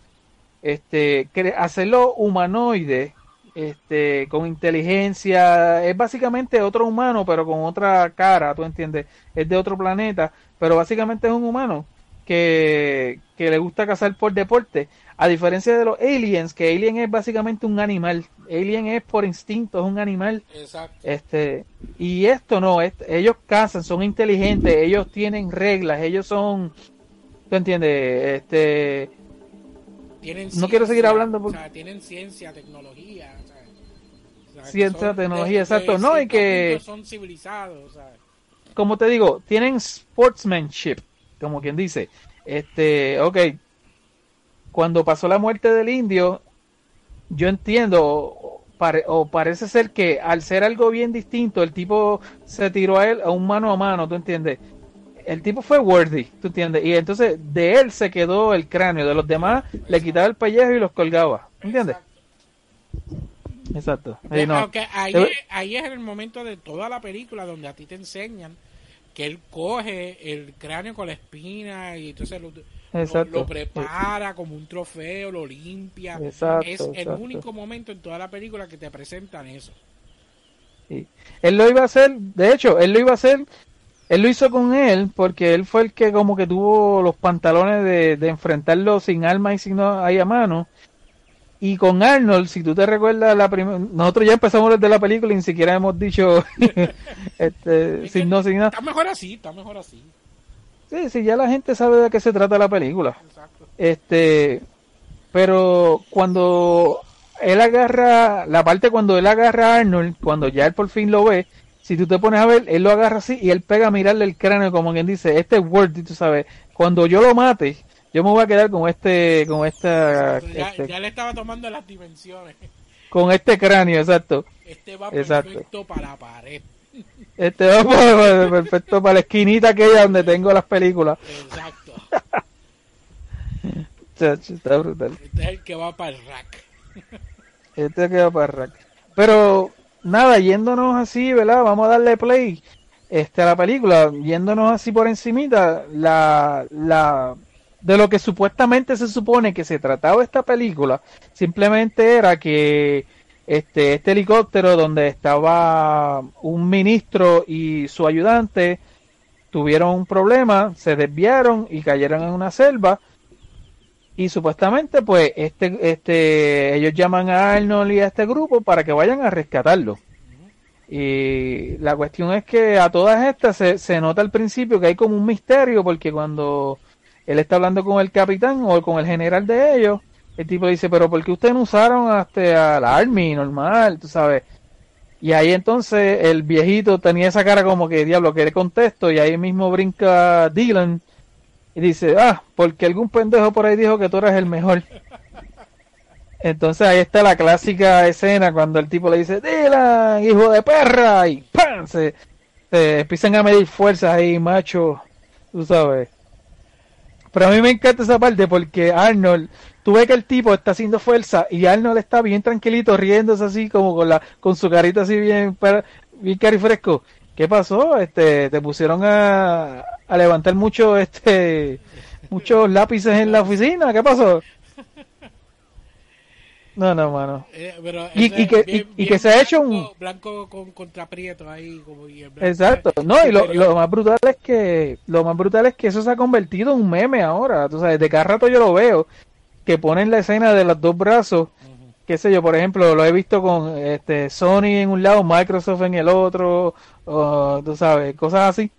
este, hacerlo humanoide, este, con inteligencia, es básicamente otro humano, pero con otra cara, tú entiendes, es de otro planeta, pero básicamente es un humano que, que le gusta cazar por deporte, a diferencia de los aliens, que alien es básicamente un animal, alien es por instinto, es un animal, Exacto. este, y esto no, ellos cazan, son inteligentes, ellos tienen reglas, ellos son, tú entiendes, este, Tienen No quiero seguir hablando O porque- sea, tienen ciencia, tecnología. Sea, son- tecnología, exacto, no, y que- Son civilizados, como te digo, tienen sportsmanship, como quien dice. Este, ok, cuando pasó la muerte del indio, yo entiendo, o, pare- o parece ser que al ser algo bien distinto, el tipo se tiró a él a un mano a mano, ¿tú entiendes? El tipo fue worthy, ¿tú entiendes? Y entonces de él se quedó el cráneo, de los demás le quitaba el pellejo y los colgaba, ¿entiendes? Exacto. Sí, no. Aunque ahí, es, ahí es el momento de toda la película donde a ti te enseñan que él coge el cráneo con la espina y entonces lo, lo- Exacto. lo prepara como un trofeo, lo limpia. Exacto, es el exacto. único momento en toda la película que te presentan eso. Sí. Él lo iba a hacer, de hecho, él lo iba a hacer, él lo hizo con él porque él fue el que como que tuvo los pantalones de, de enfrentarlo sin alma y sin no- ahí a mano. Y con Arnold, si tú te recuerdas la primera, nosotros ya empezamos desde la película y ni siquiera hemos dicho este, Es sin no, sin nada. Está mejor así, está mejor así. Sí, sí, ya la gente sabe de qué se trata la película. Exacto. Este, pero cuando él agarra, la parte cuando él agarra a Arnold, cuando ya él por fin lo ve, si tú te pones a ver, él lo agarra así y él pega a mirarle el cráneo como quien dice, este es worthy, tú sabes, cuando yo lo mate, yo me voy a quedar con este, con esta, Ya, este- ya le estaba tomando las dimensiones. con este cráneo, exacto. Este va Exacto. perfecto para la pared. Este va para- perfecto para la esquinita aquella donde tengo las películas. Exacto. Chacho, Está brutal. Este es el que va para el rack. Este queda para rack. Pero nada, yéndonos así, ¿verdad? Vamos a darle play este, a la película, yéndonos así por encimita, la, la, de lo que supuestamente se supone que se trataba esta película, simplemente era que este, este helicóptero donde estaba un ministro y su ayudante tuvieron un problema, se desviaron y cayeron en una selva. Y supuestamente pues este este ellos llaman a Arnold y a este grupo para que vayan a rescatarlo. Y la cuestión es que a todas estas se, se nota al principio que hay como un misterio porque cuando él está hablando con el capitán o con el general de ellos el tipo dice pero ¿por qué ustedes no usaron hasta al Army normal tú sabes y ahí entonces el viejito tenía esa cara como que diablo que le contesto y ahí mismo brinca Dylan y dice, ah, porque algún pendejo por ahí dijo que tú eras el mejor. Entonces ahí está la clásica escena cuando el tipo le dice, Dylan, hijo de perra, y ¡pam! Se, se empiezan a medir fuerzas ahí, macho, tú sabes. Pero a mí me encanta esa parte porque Arnold, tú ves que el tipo está haciendo fuerza y Arnold está bien tranquilito, riéndose así como con la con su carita así bien, bien carifresco. ¿Qué pasó? Este, te pusieron a, a levantar mucho, este, muchos lápices en la oficina. ¿Qué pasó? No, no, mano. Eh, pero Y- y que- bien- y- y que se ha hecho un- Blanco con contra prieto ahí. Como, y el blanco Exacto. No, y lo, más brutal es que lo más brutal es que eso se ha convertido en un meme ahora. Tú sabes, de cada rato yo lo veo que ponen la escena de los dos brazos. Qué sé yo, por ejemplo, lo he visto con este Sony en un lado, Microsoft en el otro, o, tú sabes, cosas así.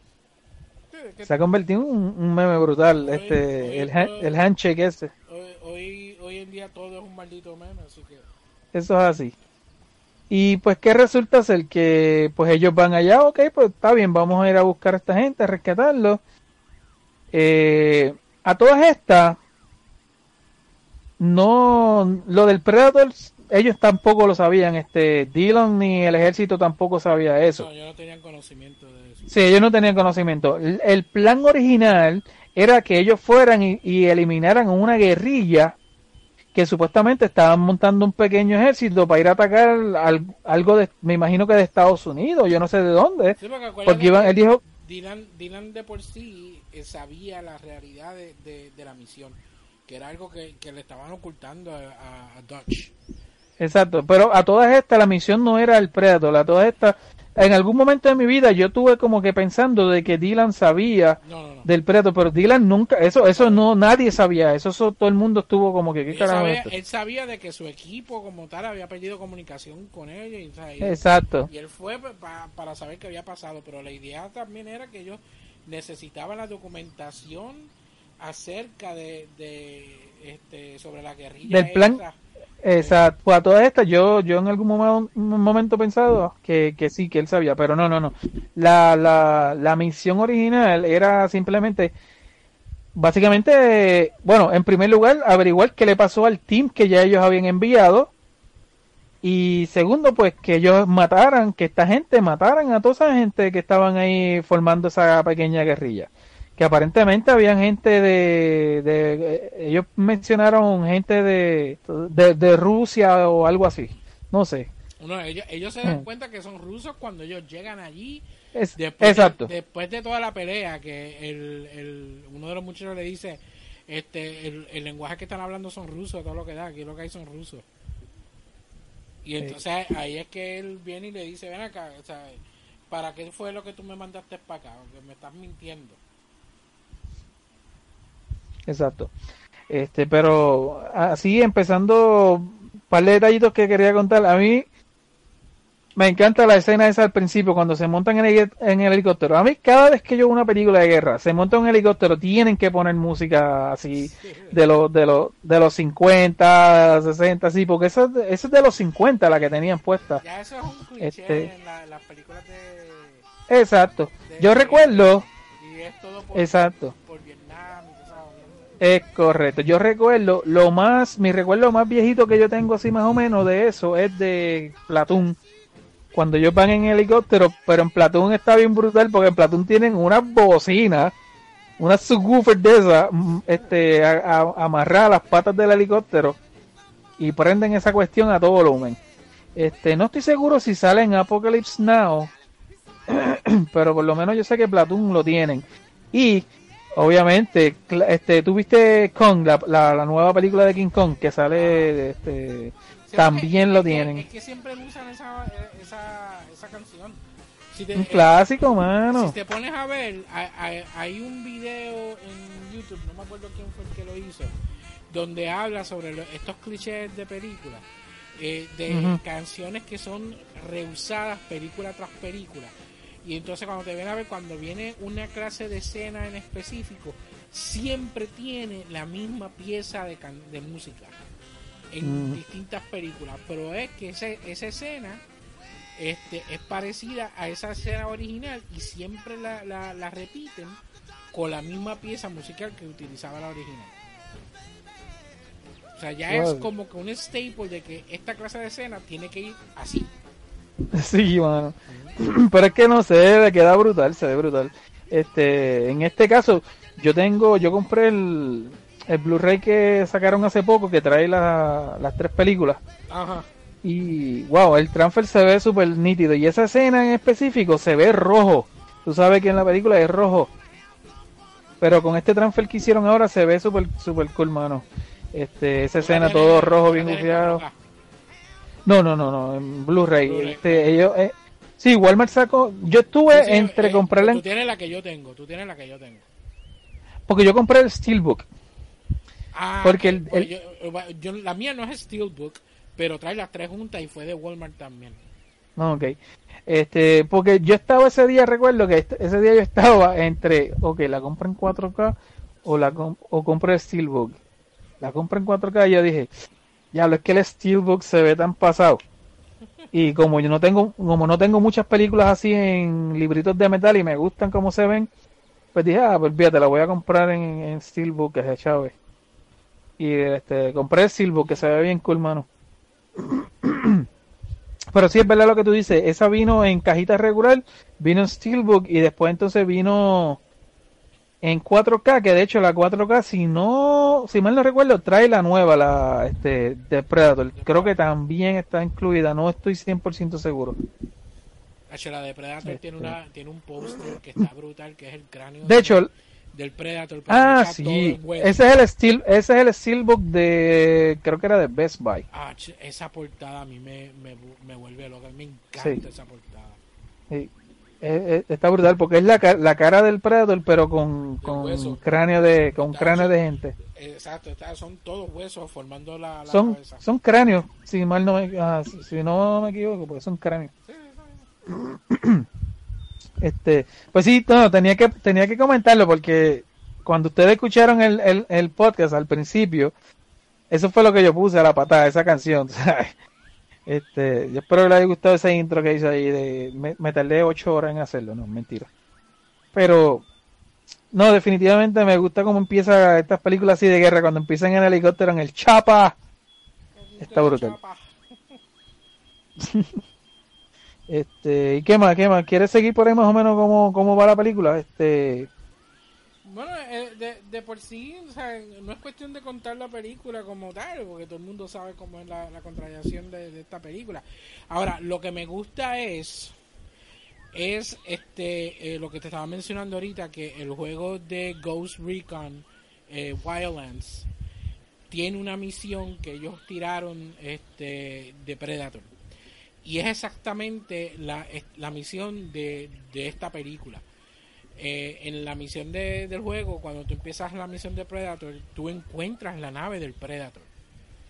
Se ha convertido en un, un meme brutal, este, el, el handshake ese. En día todo es un maldito meme, así que... Eso es así. Y pues, ¿qué resulta ser? Que pues ellos van allá, ok, pues está bien, vamos a ir a buscar a esta gente, a rescatarlo. Eh, a todas estas, no, lo del Predator, ellos tampoco lo sabían, este, Dylan ni el ejército tampoco sabía eso. No, yo no tenía conocimiento de eso. Sí, ellos no tenían conocimiento. El, el plan original era que ellos fueran y, y eliminaran una guerrilla que supuestamente estaban montando un pequeño ejército para ir a atacar al- algo de, me imagino que de Estados Unidos, yo no sé de dónde, Sí, porque porque él dijo, Dylan, Dylan de por sí eh, sabía la realidad de, de- de la misión, que era algo que, que le estaban ocultando a, a- a Dutch. exacto, pero a todas estas la misión no era el Predator, a todas estas, en algún momento de mi vida yo tuve como que pensando de que Dylan sabía No, no, no. del Predator, pero Dylan nunca, eso, eso no, nadie sabía, eso, eso todo el mundo estuvo como que, ¿qué Él sabía, esto? él sabía de que su equipo como tal había perdido comunicación con ellos y, o sea, y- Exacto. y él fue pa- pa- para saber qué había pasado, pero la idea también era que ellos necesitaban la documentación acerca de, de este sobre la guerrilla Del plan- esa. Exacto, pues a todas estas yo, yo en algún momen- momento he pensado que, que sí, que él sabía, pero no, no, no. La, la, la misión original era simplemente, básicamente, bueno, en primer lugar, averiguar qué le pasó al team que ya ellos habían enviado. Y segundo, pues que ellos mataran, que esta gente mataran a toda esa gente que estaban ahí formando esa pequeña guerrilla. Que aparentemente habían gente de, de ellos mencionaron gente de, de, de Rusia o algo así. No sé. No, ellos, ellos se dan cuenta que son rusos cuando ellos llegan allí Es- después exacto. De, después de toda la pelea que el, el- uno de los muchachos le dice este el, el lenguaje que están hablando son rusos todo lo que da aquí lo que hay son rusos y entonces ahí es que él viene y le dice ven acá o sea, para qué fue lo que tú me mandaste para acá que me estás mintiendo Exacto. Este, pero así empezando, un par de detallitos que quería contar. A mí me encanta la escena esa al principio cuando se montan en el, en el helicóptero. A mí cada vez que yo veo una película de guerra, se monta en un helicóptero, tienen que poner música así de los de los de los 50, 60, así, porque eso, es de- eso es de los 50 la que tenían puesta. ya eso es un cliché Este- en la- las películas de Exacto. Yo recuerdo, y es todo por, exacto. Es correcto. Yo recuerdo, lo más, mi recuerdo más viejito que yo tengo así más o menos de eso es de Platoon. Cuando ellos van en helicóptero, pero en Platoon está bien brutal porque en Platoon tienen unas bocinas, unas subwoofers de esas, mm, este, amarradas a las patas del helicóptero y prenden esa cuestión a todo volumen. Este, no estoy seguro si sale en Apocalypse Now, pero por lo menos yo sé que Platoon lo tienen. Y obviamente, este, tuviste Kong, la, la, la nueva película de King Kong que sale, este, Sí, también lo que- tienen. Es que siempre usan esa, esa, esa canción. Si te, Un eh, clásico, mano. Si te pones a ver, hay, hay- un video en YouTube, no me acuerdo quién fue el que lo hizo, donde habla sobre lo- estos clichés de películas, eh, de canciones que son reusadas película tras película. Y entonces cuando te ven a ver, cuando viene una clase de escena en específico, siempre tiene la misma pieza de, can- de música en Mm. distintas películas. Pero es que ese- esa escena este, es parecida a esa escena original y siempre la, la, la repiten con la misma pieza musical que utilizaba la original. O sea, ya es como que un staple de que esta clase de escena tiene que ir así. Sí, mano. Pero es que no sé, queda brutal, se ve brutal. Este, en este caso, yo tengo, yo compré el, el Blu-ray que sacaron hace poco que trae la- las tres películas. Ajá. Y wow, el transfer se ve súper nítido. Y esa escena en específico se ve rojo. Tú sabes que en la película es rojo. Pero con este transfer que hicieron ahora se ve súper super cool, mano. Este, esa escena todo rojo, bien colocar. No, no, no, no, en Blu-ray. Blu-ray. Este, ellos, eh, sí, Walmart sacó. Yo estuve Sí, entre eh, comprarla Tú en- tienes la que yo tengo, tú tienes la que yo tengo. porque yo compré el Steelbook. Ah, Porque el- pues el- yo- yo- la mía no es Steelbook, pero trae las tres juntas y fue de Walmart también. No, ok. Este, porque yo estaba ese día, recuerdo que ese día yo estaba entre, ok, la compro en 4K o la com- o compro el Steelbook. La compro en 4K y yo dije, ya lo es que el Steelbook se ve tan pasado. Y como yo no tengo, como no tengo muchas películas así en libritos de metal y me gustan como se ven, pues dije, ah, pues fíjate, la voy a comprar en, en Steelbook, que es de Chávez. Y este, compré el Steelbook, que se ve bien cool, mano. Pero sí es verdad lo que tú dices, esa vino en cajita regular, vino en Steelbook y después entonces vino en 4K, que de hecho la 4K, si no, si mal no recuerdo, trae la nueva, la este, de Predator. Creo que también está incluida, no estoy 100% seguro. Hacho, la de Predator Este. tiene, una, tiene un póster que está brutal, que es el cráneo De hecho, del Predator. ah, sí, ese es el Steel, ese es el Steelbook de, creo que era de Best Buy. Ah, esa portada a mí me, me, me vuelve loca, me encanta Sí. esa portada. Sí. Eh, está brutal porque es la, la cara del Predator, pero con, con cráneo de, con cráneo de gente. Exacto, está- son todos huesos formando la, la son, cabeza. son cráneos, si mal no me, ah, si, si no me equivoco, porque son cráneos. Este, pues sí, no, tenía que, tenía que comentarlo porque cuando ustedes escucharon el, el, el podcast al principio, eso fue lo que yo puse a la patada, esa canción, ¿sabes? Este, yo espero que les haya gustado ese intro que hice ahí de, me, me tardé ocho horas en hacerlo, no, mentira. Pero, no, definitivamente me gusta cómo empieza estas películas así de guerra, cuando empiezan en helicóptero en el chapa. Está brutal. Chapa. Este, ¿y qué más? ¿Qué más? ¿Quieres seguir por ahí más o menos cómo, cómo va la película? Este, Bueno, eh, de, de por sí, no es cuestión de contar la película como tal, porque todo el mundo sabe cómo es la, la de, esta película. Ahora, lo que me gusta es, es este, eh, lo que te estaba mencionando ahorita, que el juego de Ghost Recon eh, Wildlands tiene una misión que ellos tiraron este, de Predator. Y es exactamente la, la misión de, de esta película. Eh, en la misión de- del juego, cuando tú empiezas la misión de Predator, tú encuentras la nave del Predator.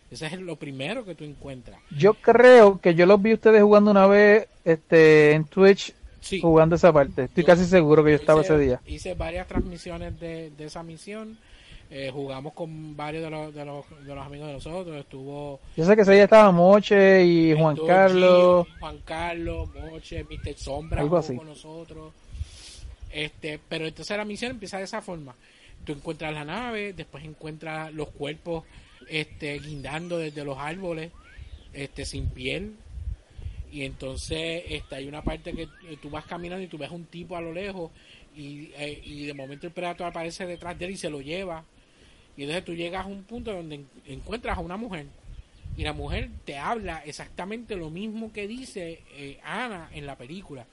Ese es lo primero que tú encuentras. yo creo que yo los vi ustedes jugando una vez este, en Twitch Sí, jugando esa parte. Estoy Yo- casi seguro que yo estaba hice, ese día. Hice varias transmisiones de, de esa misión. Eh, jugamos con varios de los, de, los, de los amigos de nosotros. Estuvo Yo sé que ese día estaba Moche y Juan Carlos. Gio, Juan Carlos, Moche, Mr. Sombra Algo jugó así. con nosotros. Este, pero entonces la misión empieza de esa forma. Tú encuentras la nave, después encuentras los cuerpos este, guindando desde los árboles, este, sin piel. Y entonces este, hay una parte que eh, tú vas caminando y tú ves un tipo a lo lejos y, eh, y de momento el predator aparece detrás de él y se lo lleva. Y entonces tú llegas a un punto donde en- encuentras a una mujer y la mujer te habla exactamente lo mismo que dice eh, Ana en la película.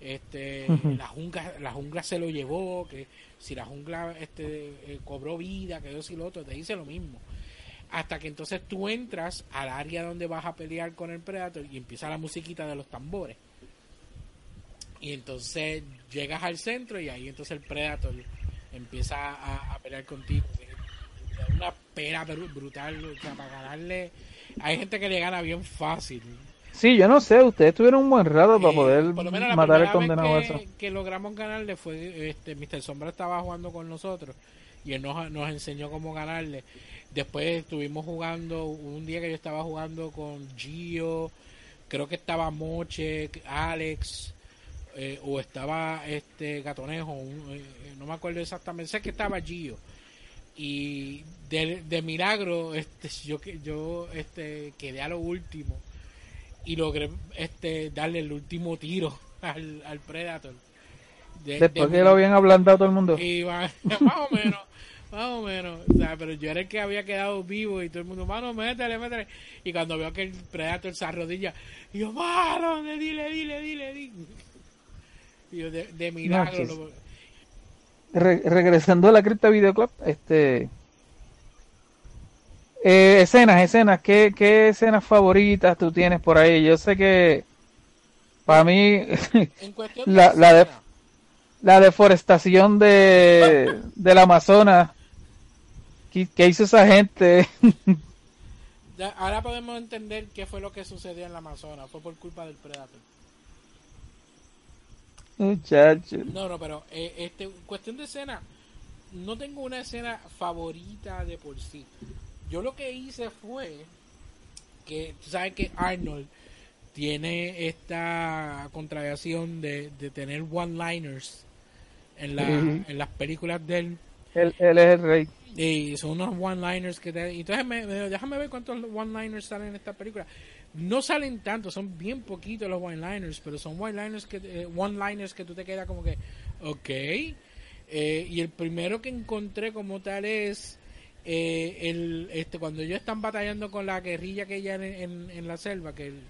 Este, la jungla, la jungla se lo llevó, que si la jungla este, eh, cobró vida, que eso y lo otro, te dice lo mismo. Hasta que entonces tú entras al área donde vas a pelear con el Predator y empieza la musiquita de los tambores. Y entonces llegas al centro y ahí entonces el Predator empieza a, a pelear contigo. Una pera bru- brutal. o sea, para ganarle. Hay gente que le gana bien fácil. Sí, yo no sé, ustedes tuvieron un buen rato para Eh, poder por lo menos la matar al primera condenado vez eso. que, logramos ganarle fue este Mr. Sombra estaba jugando con nosotros y él nos, nos enseñó cómo ganarle. Después estuvimos jugando un día que yo estaba jugando con Gio, creo que estaba Moche, Alex eh, o estaba este Gatonejo, un- eh, no me acuerdo exactamente, sé que estaba Gio y de, de milagro este yo que yo este quedé a lo último y logré este darle el último tiro al, al Predator. De- Después de- que lo habían ablandado todo el mundo. y va- más o menos más o menos. O sea, pero yo era el que había quedado vivo y todo el mundo mano métele métele y cuando veo que el Predator se arrodilla y yo mano dile dile dile dile y yo de, de milagro lo- Re- regresando a la cripta videoclub, este Eh, escenas, escenas, ¿qué, ¿qué escenas favoritas tú tienes por ahí? Yo sé que para mí En La- la de- escena, la deforestación de del Amazonas que, que hizo esa gente ya- ahora podemos entender qué fue lo que sucedió en la Amazonas. Fue por culpa del Predator. muchacho No, no, pero eh, este, cuestión de escena, no tengo una escena favorita de por sí. Yo lo que hice fue que, tú sabes que Arnold tiene esta contradicción de, de tener one-liners en, la, en las películas de él. él, él es el rey Y son unos one-liners que te... Entonces, me, me- déjame ver cuántos one-liners salen en esta película. No salen tanto, son bien poquitos los one-liners, pero son one-liners que, eh, one-liners que tú te quedas como que, ok. Eh, y el primero que encontré como tal es eh, el, este, cuando ellos están batallando con la guerrilla que hay en, en, en la selva, que, el-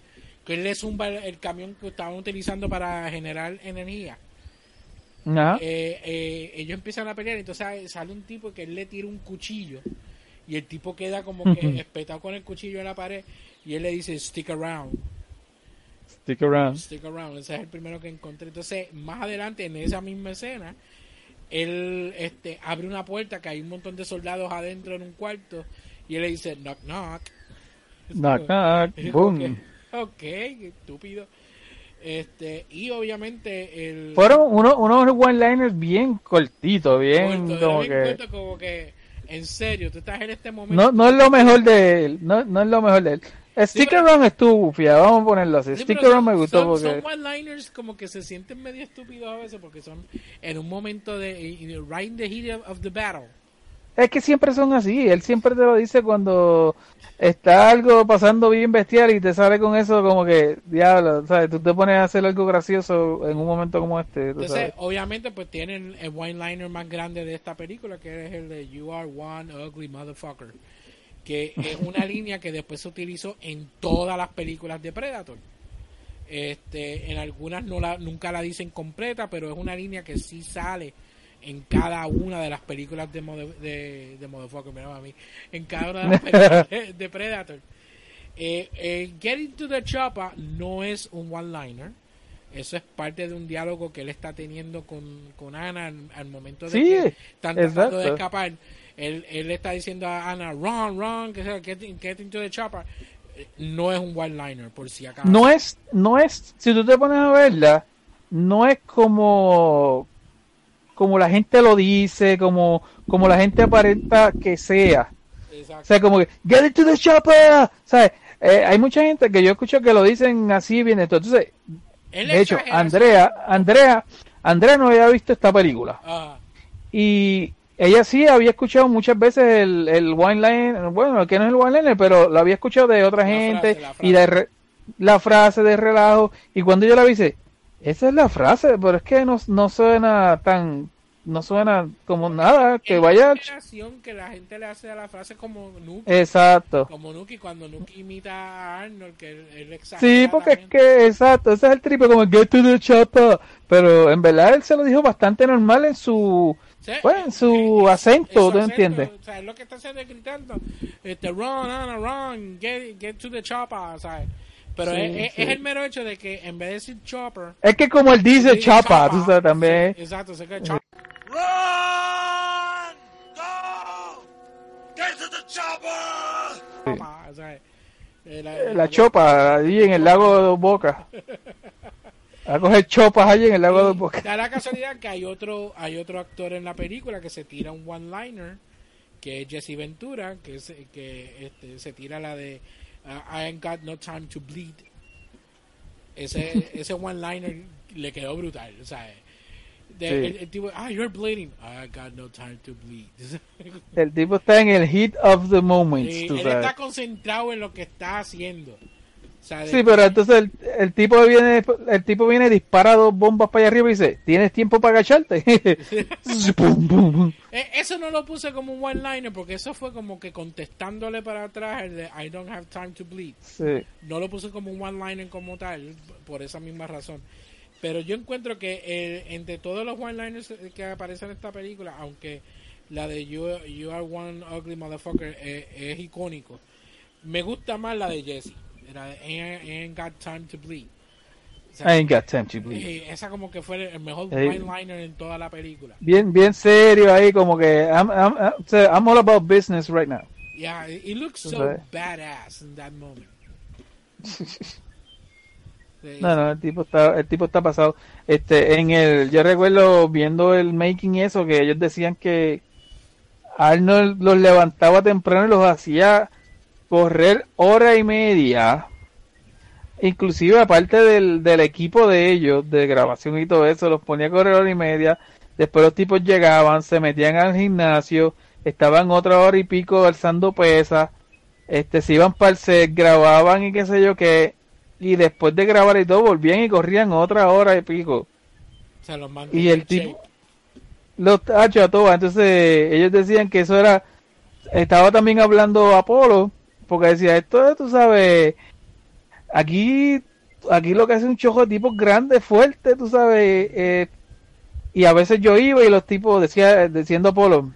que él le zumba el, el camión que estaban utilizando para generar energía eh, eh, ellos empiezan a pelear, entonces sale- sale un tipo que él le tira un cuchillo y el tipo queda como que espetado con el cuchillo en la pared y él le dice stick around, stick around. Stick around, ese es el primero que encontré. Entonces, más adelante en esa misma escena, él este, abre una puerta que hay un montón de soldados adentro en un cuarto y él le dice knock knock. knock knock boom ok, estúpido. Este, y obviamente el fueron unos unos one liners bien cortitos bien corto, como era bien que corto, como que en serio, tú estás en este momento. no no es lo mejor de él no, no es lo mejor de él Stick pero- Around estuvo bufiado, vamos a ponerlo así. Sí, Stick pero Around son- me gustó son, porque... son one-liners como que se sienten medio estúpidos a veces porque son en un momento de right in the heat of, the battle. Es que siempre son así, él siempre te lo dice cuando está algo pasando bien bestial y te sale con eso como que, diablo, ¿sabes? Tú te pones a hacer algo gracioso en un momento como este, Entonces, sabes. obviamente, pues tienen el one-liner más grande de esta película, que es el de You are one ugly motherfucker. Que es una línea que después se utilizó en todas las películas de Predator. Este, en algunas no la, nunca la dicen completa, pero es una línea que sí sale en cada una de las películas de, Mother- de, de Motherfucker, mira a mí, en cada una de las películas de, de Predator. Eh, eh, Get into the Chopper no es un one-liner. Eso es parte de un diálogo que él está teniendo con, con Ana al, al momento de Sí, que están tratando exacto. de escapar. Él, él le está diciendo a Ana, run, run, que sea, get, get into the chopper. No es un one-liner, por si acaso. No es, no es, si tú te pones a verla, no es como, como la gente lo dice, como, como la gente aparenta que sea. Exacto. O sea, como que, get into the chopper, ¿sabes? Eh, hay mucha gente que yo escucho que lo dicen así bien esto. Entonces, Él de hecho, Andrea, Andrea, Andrea no había visto esta película. Ah, Y ella sí había escuchado muchas veces el, el one line, bueno, que no es el one liner, pero lo había escuchado de otra La gente frase, y de re- la frase de relajo. Y cuando yo la vi, dice, esa es la frase, pero es que no, no suena tan, no suena como nada, que es vaya. la exageración que la gente le hace a la frase como Nuki. Exacto. Como Nuki, cuando Nuki imita a Arnold, que él, él Sí, porque es que, exacto, ese es el triple como get to the chopper. Pero en verdad él se lo dijo bastante normal en su, Sí, pues, en eh, su eh, acento, ¿tú entiendes? O sea, es lo que está haciendo es gritando, este, run, Ana, run, get, get to the chopper, ¿sabes? Pero Sí, es, es- sí. es el mero hecho de que en vez de decir chopper, Es que como él dice dice chapa, tú sabes también. Sí, exacto, se queda chopper. Run! Go! Get to the chopper! o sea, eh, la, Eh, La chopa allí en el lago de Boca. A coger chopas allí en el lago de Boca. Da la casualidad que hay otro, hay otro actor en la película que se tira un one-liner, que es Jesse Ventura, que, se, que este, se tira la de uh, I ain't got no time to bleed. Ese, ese one-liner le quedó brutal, o sea, de- Sí. el, el tipo, ah, you're bleeding. I got no time to bleed. El tipo está en el heat of the moment, Y tú él sabes. está concentrado en lo que está haciendo. Sea, Sí, pero entonces el, el tipo viene, el tipo viene, dispara dos bombas para allá arriba y dice, ¿tienes tiempo para agacharte? Eh, Eso no lo puse como un one-liner porque eso fue como que contestándole para atrás el de I don't have time to bleed. Sí. No lo puse como un one-liner como tal, por esa misma razón. Pero yo encuentro que eh, entre todos los one-liners que aparecen en esta película, aunque la de You, you Are One Ugly Motherfucker es, es icónico. Me gusta más la de Jesse, de Ain't, Ain't Got Time to Bleed. O sea, I ain't got time to bleed. eh, esa como que fue el mejor Eh. one-liner en toda la película. Bien, bien serio ahí, como que I'm, I'm, I'm, all about business right now. Yeah, it looks so Okay. badass in that moment. No, no, el tipo está, el tipo está pasado. Este, en el, yo recuerdo viendo el making eso, que ellos decían que Arnold los levantaba temprano y los hacía correr hora y media. Inclusive aparte del, del equipo de ellos, de grabación y todo eso, los ponía a correr hora y media. Después los tipos llegaban, se metían al gimnasio, estaban otra hora y pico alzando pesas, este, se iban para el set, grababan y qué sé yo qué, y después de grabar y todo volvían y corrían otra hora y pico. o sea, los Y el tipo, shape. los tachos a todas, entonces ellos decían que eso era, estaba también hablando Apolo, porque decía, esto tú sabes, aquí, aquí lo que hace un chojo de tipos grandes, fuertes, tú sabes, eh, y a veces yo iba y los tipos decía, diciendo Apolo,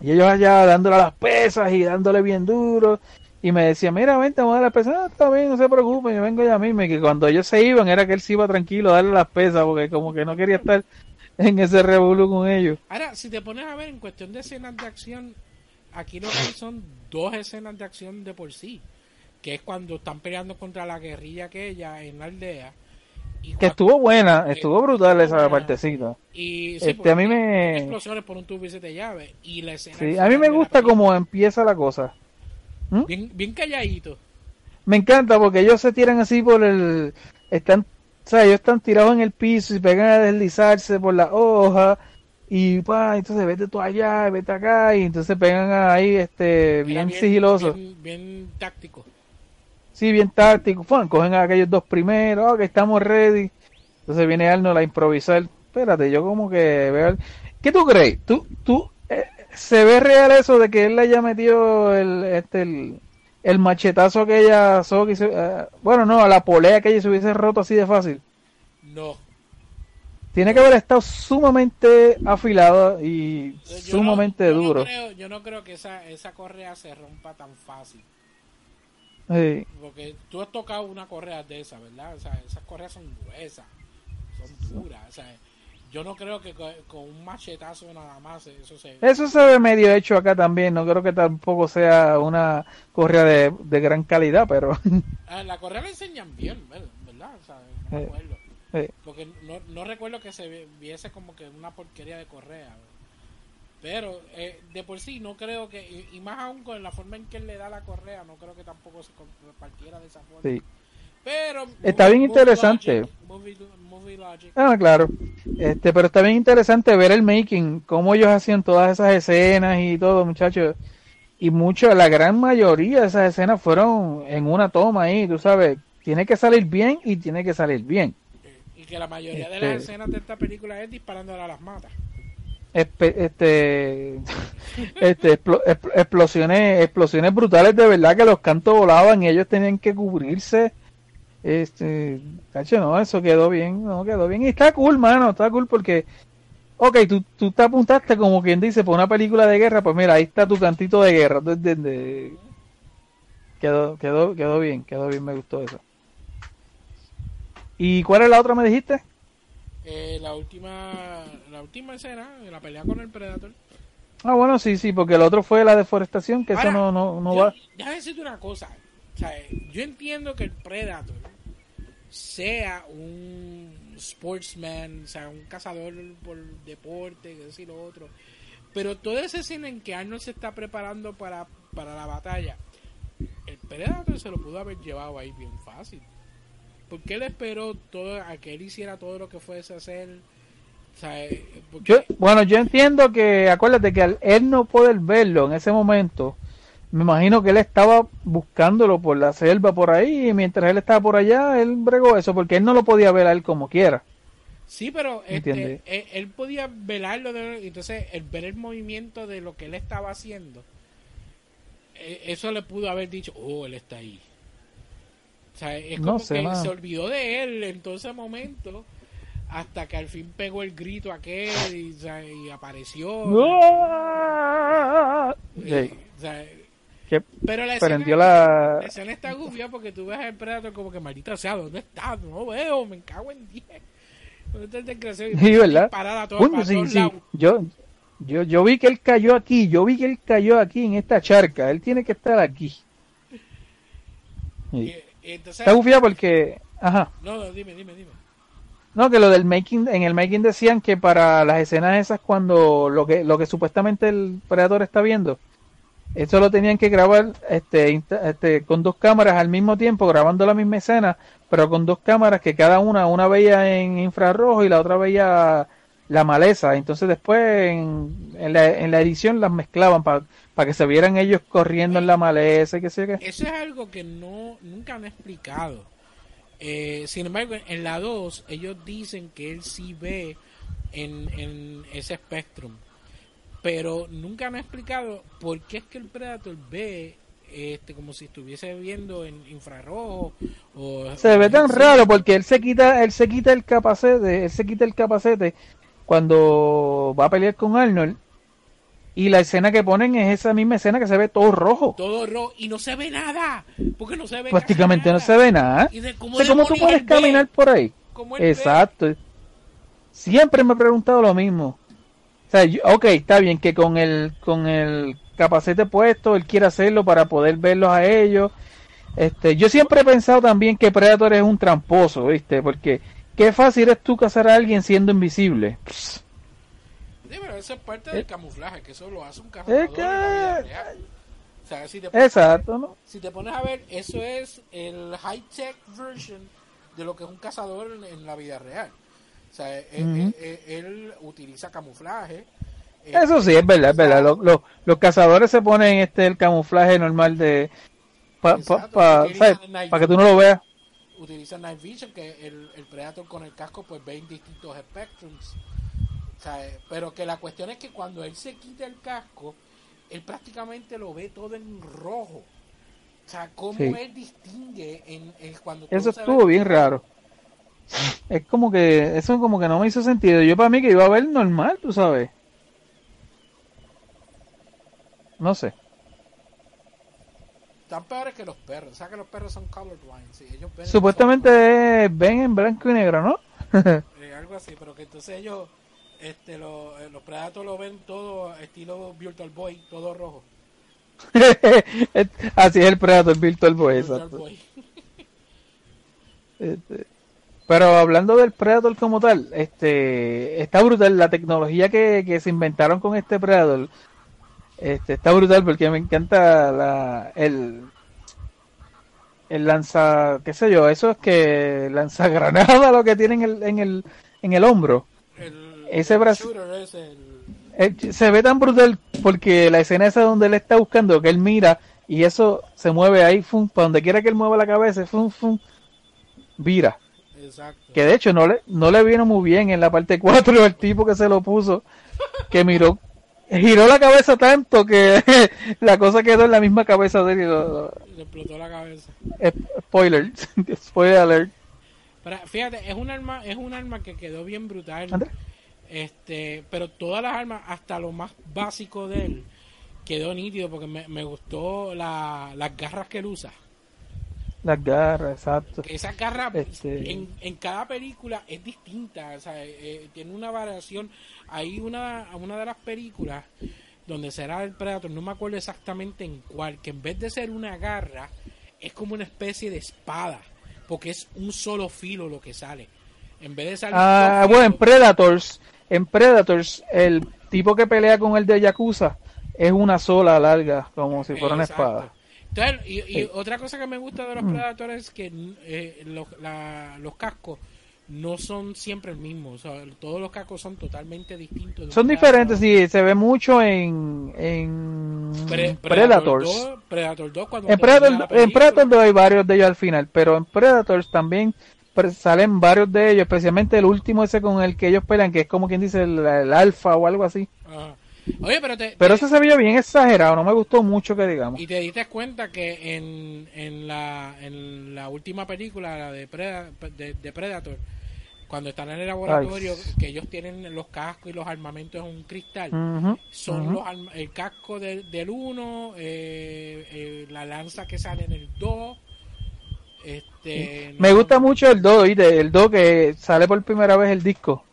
y ellos allá dándole las pesas y dándole bien duro, y me decía, mira, vente, vamos a dar las pesas, no, está bien, no se preocupen, yo vengo ya mismo, y que cuando ellos se iban era que él se iba tranquilo a darle las pesas, porque como que no quería estar en ese revolú con ellos. Ahora, si te pones a ver en cuestión de escenas de acción, aquí lo que son dos escenas de acción de por sí. Que es cuando están peleando contra la guerrilla aquella en la aldea. Y Que estuvo buena, estuvo brutal esa buena. partecita. Y, Este, a mí me- Explosiones por un tubo y siete llaves. Y la escena. Sí, a mí me gusta cómo empieza la cosa. Bien, bien calladito. Me encanta porque ellos se tiran así por el... Están, o sea, ellos están tirados en el piso y pegan a deslizarse por la hoja y pa, entonces vete tú allá, vete acá y entonces pegan ahí este bien, sigiloso. Bien, bien táctico. Sí, bien táctico. Cogen a aquellos dos primeros, que estamos ready. Entonces viene Arnold a improvisar. Espérate, yo como que veo... ¿Qué tú crees? ¿Tú, tú, eh, ¿Se ve real eso de que él le haya metido el, este, el, el machetazo que ella... so- que se- eh, bueno, no, a la polea que ella se hubiese roto así de fácil? No. Tiene que haber estado sumamente afilado y Yo no- sumamente no duro. creo- yo no creo que esa, esa correa se rompa tan fácil. Sí. Porque tú has tocado una correa de esa, ¿verdad? O sea, esas correas son gruesas, son duras. O sea, yo no creo que co- con un machetazo nada más eso se... Eso se ve medio hecho acá también. No creo que tampoco sea una correa de, de gran calidad, pero... Ah, la correa la enseñan bien, ¿ver- ¿verdad? O sea, no me acuerdo. Sí. Porque no, no recuerdo que se vi- viese como que una porquería de correa. Pero eh, de por sí no creo que, y, y más aún con la forma en que él le da la correa, no creo que tampoco se partiera de esa forma. Sí. Pero Está bien interesante. Logic, movie, movie logic. Ah, claro. Este, pero está bien interesante ver el making, cómo ellos hacían todas esas escenas y todo, muchachos. Y mucho, la gran mayoría de esas escenas fueron en una toma ahí, tú sabes. Tiene que salir bien y tiene que salir bien. Que la mayoría de Este- las escenas de esta película es disparándole a las matas. Este, este explo- expl- explosiones, explosiones brutales de verdad que los cantos volaban y ellos tenían que cubrirse. Este, cacho, no, eso quedó bien, no quedó bien. Y está cool, mano, está cool porque, ok, tú, tú te apuntaste como quien dice por una película de guerra, pues mira, ahí está tu cantito de guerra. ¿tú entiendes? Quedó, quedó, quedó bien, quedó bien, me gustó eso. ¿Y cuál es la otra me dijiste? Eh, la última la última escena, la pelea con el Predator. Ah, bueno, sí, sí, porque el otro fue la deforestación, que eso no, no, no yo- va. Déjame decirte una cosa. O sea, yo entiendo que el Predator sea un sportsman, o sea, un cazador por deporte, que decir lo otro. Pero toda esa escena en que Arnold se está preparando para, para la batalla, el Predator se lo pudo haber llevado ahí bien fácil. Porque él esperó todo, a que él hiciera todo lo que fuese a hacer. O sea, eh, porque- Yo, bueno, yo entiendo que, acuérdate que al él no poder verlo en ese momento, me imagino que él estaba buscándolo por la selva por ahí, y mientras él estaba por allá, él bregó eso, porque él no lo podía ver a él como quiera. Sí, pero este, él, él podía velarlo, de, entonces el ver el movimiento de lo que él estaba haciendo, eh, eso le pudo haber dicho, oh, él está ahí. O sea, es No como sé, que mano. se olvidó de él en todo ese momento hasta que al fin pegó el grito aquel y, o sea, y apareció. Y, Sí, o sea, pero la escena, la... la escena está gufia porque tú ves al Predator como que maldita sea, ¿dónde está? No veo, me cago en 10. ¿Dónde está el desgraciado? Y Sí, ¿verdad? disparar a todos- Coño, para sí, sí. Yo, yo, yo vi que él cayó aquí, yo vi que él cayó aquí en esta charca. Él tiene que estar aquí. Sí. Entonces, Está bufiado porque, ajá. no, no, dime, dime, dime. No, que lo del making, en el making decían que para las escenas esas cuando lo que, lo que supuestamente el Predator está viendo, eso lo tenían que grabar este, este, con dos cámaras al mismo tiempo, grabando la misma escena, pero con dos cámaras que cada una, una veía en infrarrojo y la otra veía la maleza. Entonces después en, en la, en la edición las mezclaban para que se vieran ellos corriendo en la maleza y qué sé yo qué. Eso es algo que no nunca han explicado. Eh, sin embargo, en la 2, ellos dicen que él sí ve en, en ese Spectrum. Pero nunca han explicado por qué es que el Predator ve este como si estuviese viendo en infrarrojo o Se ve tan Sí. raro porque él se quita, él se quita el capacete, él se quita el capacete cuando va a pelear con Arnold y la escena que ponen es esa misma escena que se ve todo rojo. todo rojo y no se ve nada porque no se ve Prácticamente no se ve nada. Y de cómo O sea, ¿Cómo tú puedes ve? caminar por ahí? Exacto. Siempre me he preguntado lo mismo. O sea, yo- ok, está bien que con el, con el capacete puesto, él quiere hacerlo para poder verlos a ellos. Este, yo siempre he pensado también que Predator es un tramposo, ¿viste? Porque qué fácil es tú cazar a alguien siendo invisible. Sí, pero eso es parte Eh, del camuflaje, que eso lo hace un cazador es que- en la vida real. O sea, si te, pones, Exacto, ¿no? si te pones a ver, eso es el high-tech version de lo que es un cazador en, en la vida real. O sea, eh, eh, Ujú. eh, él utiliza camuflaje. eh, Eso sí, es verdad, es verdad. Los, los, los cazadores se ponen este el camuflaje normal de para pa, utilizan night que tú no lo veas. Utiliza Night Vision, que el, el Predator con el casco pues ve en distintos spectrums. Pero que la cuestión es que cuando él se quita el casco, él prácticamente lo ve todo en rojo. O sea, cómo Sí. él distingue en, en cuando Eso estuvo bien raro. Es como que eso como que no me hizo sentido. Yo para mí que iba a ver normal, tú sabes. No sé. Están peores que los perros. O sea, que los perros son colorblind. Sí, ellos ven en Supuestamente eh, ven en blanco y negro, ¿no? eh, algo así, pero que entonces ellos, este, lo- eh, los Predators lo ven todo estilo Virtual Boy, todo rojo. Así es el Predator Virtual Boy, Virtual exacto. Boy. Este, pero hablando del Predator como tal, este está brutal la tecnología que, que se inventaron con este Predator. Este está brutal porque me encanta la el el lanza, qué sé yo, eso es que lanza granada lo que tiene en el en el en el hombro. El, Ese brazo- shooter es el, Eh, se ve tan brutal porque la escena esa donde él está buscando que él mira y eso se mueve ahí, fum, para donde quiera que él mueva la cabeza, fum, fum, vira. Exacto. Que de hecho no le, no le vino muy bien en la parte 4 el tipo que se lo puso, que miró, giró la cabeza tanto que la cosa quedó en la misma cabeza de él. y lo- Le explotó la cabeza. eh, Spoiler, spoiler alert. Pero fíjate, es un arma, es un arma que quedó bien brutal. Este, pero todas las armas, hasta lo más básico de él, quedó nítido porque me, me gustó la, las garras que él usa. Las garras, exacto. Esa garra Este- en, en cada película es distinta, o sea, eh, eh, tiene una variación. Hay una, una de las películas donde será el Predator, no me acuerdo exactamente en cuál, que en vez de ser una garra, es como una especie de espada, porque es un solo filo lo que sale. En vez de salir Ah, bueno, en Predators, en Predators, el tipo que pelea con el de Yakuza es una sola larga, como si fuera una espada. Entonces, y, y Sí. otra cosa que me gusta de los Predators es que eh, los, la- los cascos no son siempre el mismo. O sea, todos los cascos son totalmente distintos. Son diferentes, sí, se ve mucho en, en Pre- Predators. 2, Predator 2 cuando En Predator, en. Predator 2 hay varios de ellos al final, pero en Predators también salen varios de ellos, especialmente el último ese con el que ellos pelean, que es como quien dice el, el alfa o algo así. Ajá. Oye, pero te, Pero ese se vio bien exagerado, no me gustó mucho que digamos. y te diste cuenta que en, en, la, en la última película, la de, Preda- de, de Predator, Cuando están en el laboratorio, que ellos tienen los cascos y los armamentos en un cristal, son los el casco del, del 1, la lanza que sale en el 2. Este, Me no- gusta mucho el do, ¿viste? El do que sale por primera vez el disco.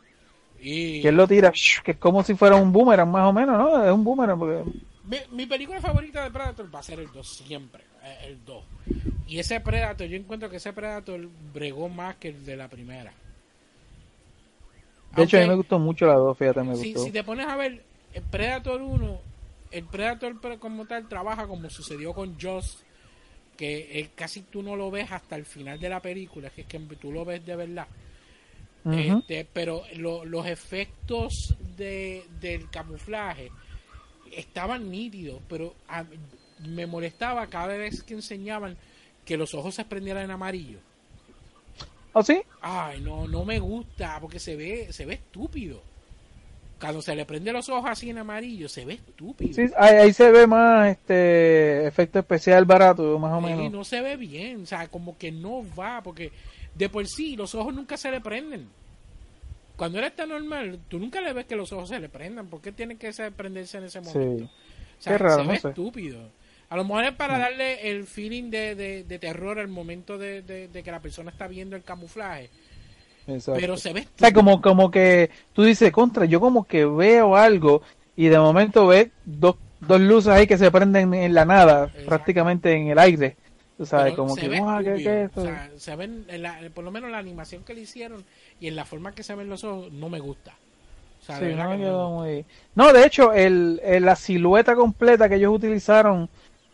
Y- Que él lo tira, que es como si fuera un boomerang, más o menos, ¿no? Es un boomerang. Porque... Mi, mi película favorita de Predator va a ser el 2 siempre, eh, el 2. Y ese Predator, yo encuentro que ese Predator bregó más que el de la primera. De hecho, a mí me gustó mucho la dos, fíjate, me si, gustó. si te pones a ver el Predator 1, el Predator como tal trabaja como sucedió con Joss, que casi tú no lo ves hasta el final de la película, que es que tú lo ves de verdad. Este, pero lo- los efectos de, del camuflaje estaban nítidos, pero a- me molestaba cada vez que enseñaban que los ojos se prendieran en amarillo. ¿Oh, sí? Ay, no, no me gusta porque se ve, se ve estúpido. Cuando se le prende los ojos así en amarillo, se ve estúpido. Sí, ahí, ahí se ve más este efecto especial barato, más o menos. no se ve bien, o sea, como que no va, porque de por sí los ojos nunca se le prenden. Cuando él está normal, tú nunca le ves que los ojos se le prendan. ¿Por qué tiene que prenderse en ese momento? Sí. O sea, Qué raro, se no ve sé. estúpido. A lo mejor es para darle el feeling de, de- de terror al momento de, de- que la persona está viendo el camuflaje. Exacto. Pero se ve O sea, estúpido. como, como que tú dices, contra, yo como que veo algo y de momento ves dos, dos luces ahí que se prenden en la nada, Exacto. prácticamente en el aire. Tú sabes, Pero como se que, ve "Guau, ¿qué- estúpido. qué es esto?". O sea, se ven, en la- por lo menos la animación que le hicieron y en la forma que se ven los ojos, no me gusta. O sea, de Sí, verdad no me que quedó no. muy... No, de hecho, el, el- la silueta completa que ellos utilizaron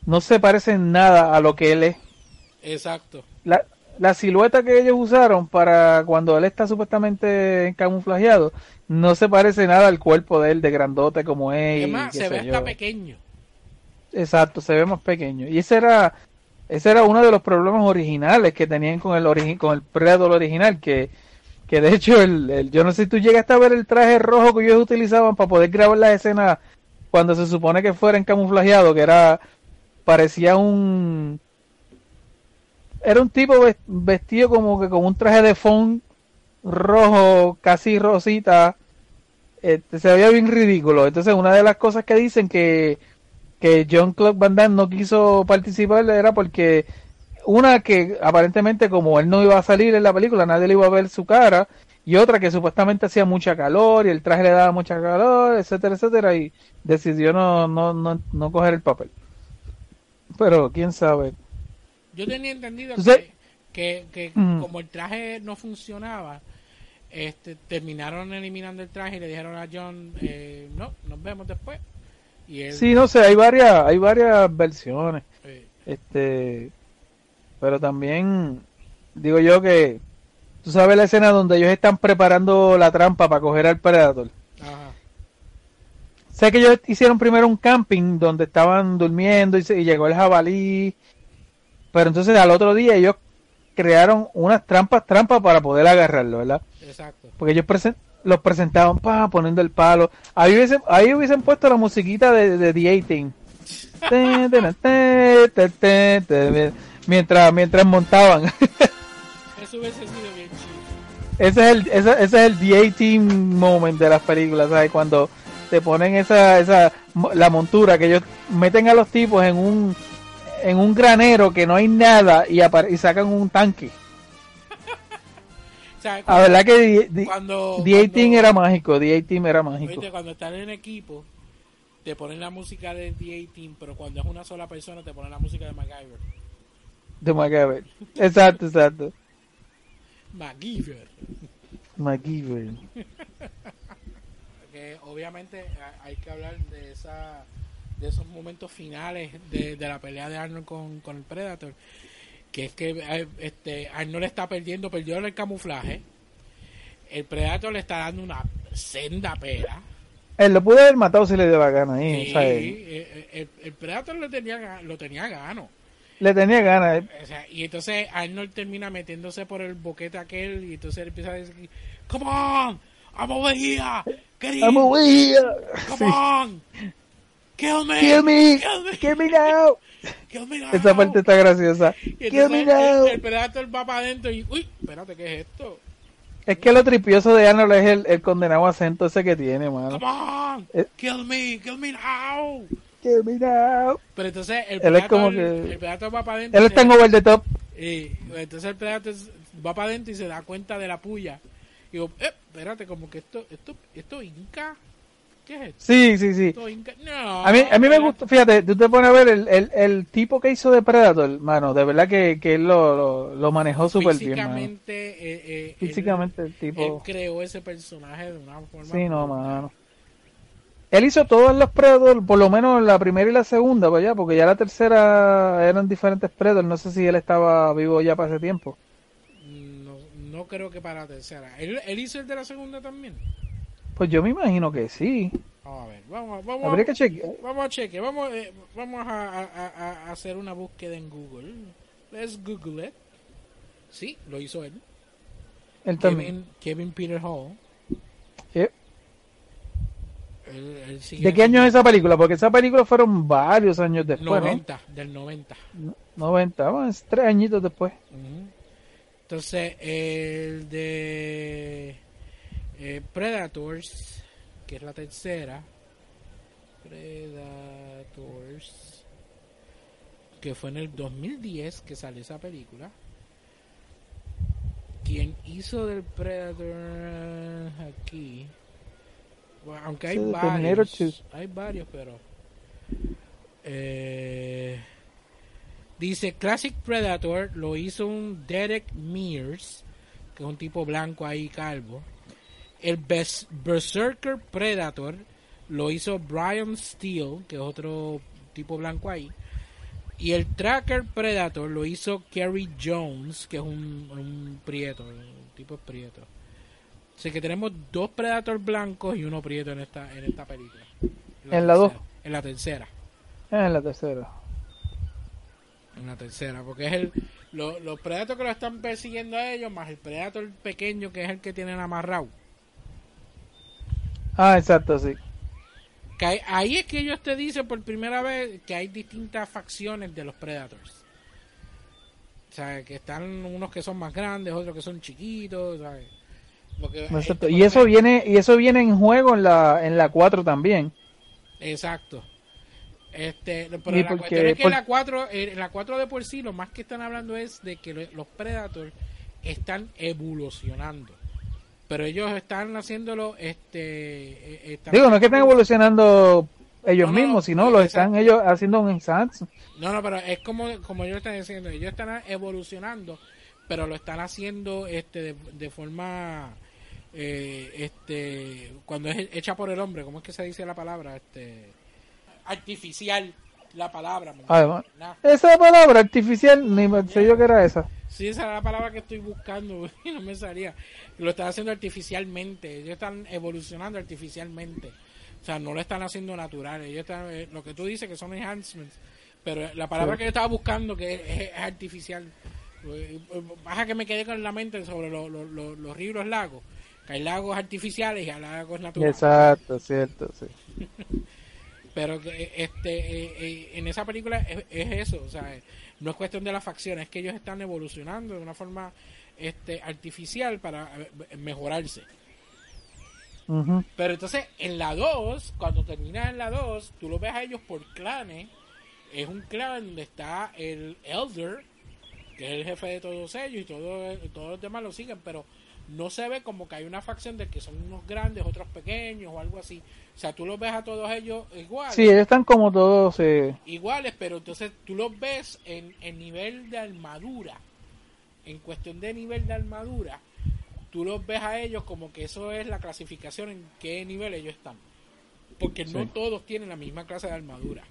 no se parece en nada a lo que él es. Exacto. La, la silueta que ellos usaron para cuando él está supuestamente camuflajeado no se parece nada al cuerpo de él de grandote como es. Además, se ve hasta yo. pequeño. Exacto, se ve más pequeño. Y ese era ese era uno de los problemas originales que tenían con el origi- con el original que de hecho el, el- yo no sé si tú llegaste a ver el traje rojo que ellos utilizaban para poder grabar las escenas cuando se supone que fueran camuflajeado, que era parecía un era un tipo ves- vestido como que con un traje de font rojo, casi rosita, este, se veía bien ridículo. Entonces, una de las cosas que dicen que, que John Claude Van Damme no quiso participar era porque una que aparentemente como él no iba a salir en la película, nadie le iba a ver su cara, y otra que supuestamente hacía mucha calor y el traje le daba mucha calor, etcétera, etcétera, y decidió no, no, no, no coger el papel. Pero quién sabe. Yo tenía entendido Entonces- que, que, como el traje no funcionaba, este, terminaron eliminando el traje y le dijeron a John, eh, no, nos vemos después. Y él, Sí, no sé, hay varias, hay varias versiones. Este, pero también digo yo que tú sabes la escena donde ellos están preparando la trampa para coger al Predator. ajá. Sé que ellos hicieron primero un camping donde estaban durmiendo y, se- y llegó el jabalí. Pero entonces al otro día ellos crearon unas trampas, trampas para poder agarrarlo, ¿verdad? Exacto. Porque ellos los presentaban pa, poniendo el palo. Ahí hubiesen, ahí hubiesen puesto la musiquita de, de The 18. Te, te, te, te, te, te, Mientras, mientras montaban. Eso hubiese sido bien chido. ese es el, ese, ese es el The 18 moment de las películas, ¿sabes? Cuando te ponen esa, esa, la montura que ellos meten a los tipos en un, en un granero que no hay nada y, y sacan un tanque. O sea, La verdad que cuando, The 18 cuando- era mágico, The 18 era mágico. oíste, cuando están en equipo, te ponen la música de The 18, pero cuando es una sola persona, te ponen la música de MacGyver. De MacGyver. Exacto, exacto. MacGyver. MacGyver. que obviamente ha- hay que hablar de esa de esos momentos finales de, de la pelea de Arnold con, con el Predator que es que eh, este Arnold está perdiendo perdió el camuflaje el Predator le está dando una senda pera Él lo pudo haber matado si le dio la gana ahí. Sí, o sea, eh, el, el Predator lo tenía lo tenía gano le tenía ganas. O sea, y entonces Arnold termina metiéndose por el boquete aquel y entonces él empieza a decir come on I'm over here get in, I'm away. come Sí. on kill me Kill me. kill me Kill me now. Kill me now. Esa parte está graciosa. Kill me entonces now. el, el Predator va para adentro y, uy, espérate, ¿qué es esto? Es que lo tripioso de Arnold es el, el condenado acento ese que tiene, mano. Come on, Eh. kill me, kill me now. Que mira. Pero entonces el Él es como que- el Predator va para adentro. Él está en over the top. y entonces el Predator va para adentro y se da cuenta de la puya. Y digo, eh, espérate, como que esto, esto, esto inca. ¿Qué es esto? Sí, sí, sí. No. A mí, a mí me gusta, fíjate, tú te pones a ver el, el, el tipo que hizo de Predator, mano, de verdad que, que él lo, lo, lo manejó súper bien. Físicamente, eh, eh, Físicamente el él, él tipo... creó ese personaje de una forma. Sí, no, mano. Él hizo todos los Predator, por lo menos la primera y la segunda, pues ya, porque ya la tercera eran diferentes Predator, no sé si él estaba vivo ya para ese tiempo. No, no creo que para la tercera. ¿Él, él hizo el de la segunda también? Pues yo me imagino que sí. Vamos a ver, vamos, vamos, Habría que chequear. vamos a cheque, vamos, eh, vamos a, a- a- a hacer una búsqueda en Google. Let's Google it. Sí, lo hizo él. Él también. Kevin, Kevin Peter Hall. Sigue ¿De qué año es esa película? Porque esa película fueron varios años después, 90, del 90. ¿no? 90, bueno, es tres añitos después. Entonces, el de eh, Predators, que es la tercera. Predators. Que fue en el 2010 que salió esa película. Quien hizo del Predator aquí. Bueno, aunque hay varios. 2. Hay varios, pero. Eh, Dice Classic Predator lo hizo un Derek Mears, que es un tipo blanco ahí calvo. El Bes- Berserker Predator lo hizo Brian Steele, que es otro tipo blanco ahí. Y el Tracker Predator lo hizo Kerry Jones, que es un, un prieto, un tipo prieto. Así que tenemos dos Predator blancos y uno prieto en esta, en esta película. En la dos. tercera. En la tercera. Es la tercera. En la tercera, porque es el lo- los Predators que lo están persiguiendo a ellos, más el Predator pequeño que es el que tienen amarrado. Ah, exacto, sí. Que ahí, es que ellos te dicen por primera vez que hay distintas facciones de los Predators. O sea, que están unos que son más grandes, otros que son chiquitos, ¿sabes? Porque, Exacto. Y eso viene, y eso viene en juego en la, en la 4 también. Exacto. Este, pero Y la porque- cuestión es que por- la 4, eh, la 4 de por sí, lo más que están hablando es de que lo- los Predators están evolucionando. Pero ellos están haciéndolo, este... eh, están- Digo, no es que estén evolucionando ellos No, no, mismos, sino lo están ellos haciendo un enhance. No, no, pero es como, como ellos están diciendo, ellos están evolucionando, pero lo están haciendo este de, de forma... eh, este cuando es hecha por el hombre, ¿cómo es que se dice la palabra? Este artificial la palabra. ¿me Además, Nah. esa palabra artificial, ni me sé yo que era esa. Sí, esa era la palabra que estoy buscando y no me salía. Lo están haciendo artificialmente. Ellos están evolucionando artificialmente. O sea, no lo están haciendo natural. Ellos están, eh, lo que tú dices que son enhancements. Pero la palabra Sí. que yo estaba buscando que es, es artificial. Eh, Baja que me quedé con la mente sobre lo- lo- lo- los ríos y los lagos. Que hay lagos artificiales y hay lagos naturales. Exacto, cierto, sí. Pero que este eh, eh, en esa película es, es eso, o sea, no es cuestión de las facciones, es que ellos están evolucionando de una forma este artificial para eh, mejorarse. Pero entonces en la 2, cuando terminas en la 2, tú lo ves a ellos por clanes. Es un clan donde está el Elder, que es el jefe de todos ellos, y todo, todos los demás lo siguen, pero no se ve como que hay una facción de que son unos grandes, otros pequeños o algo así. O sea, tú los ves a todos ellos iguales. Sí, ellos están como todos. eh, iguales, pero entonces tú los ves en, en nivel de armadura. En cuestión de nivel de armadura, tú los ves a ellos como que eso es la clasificación en qué nivel ellos están. Porque no Sí. todos tienen la misma clase de armadura.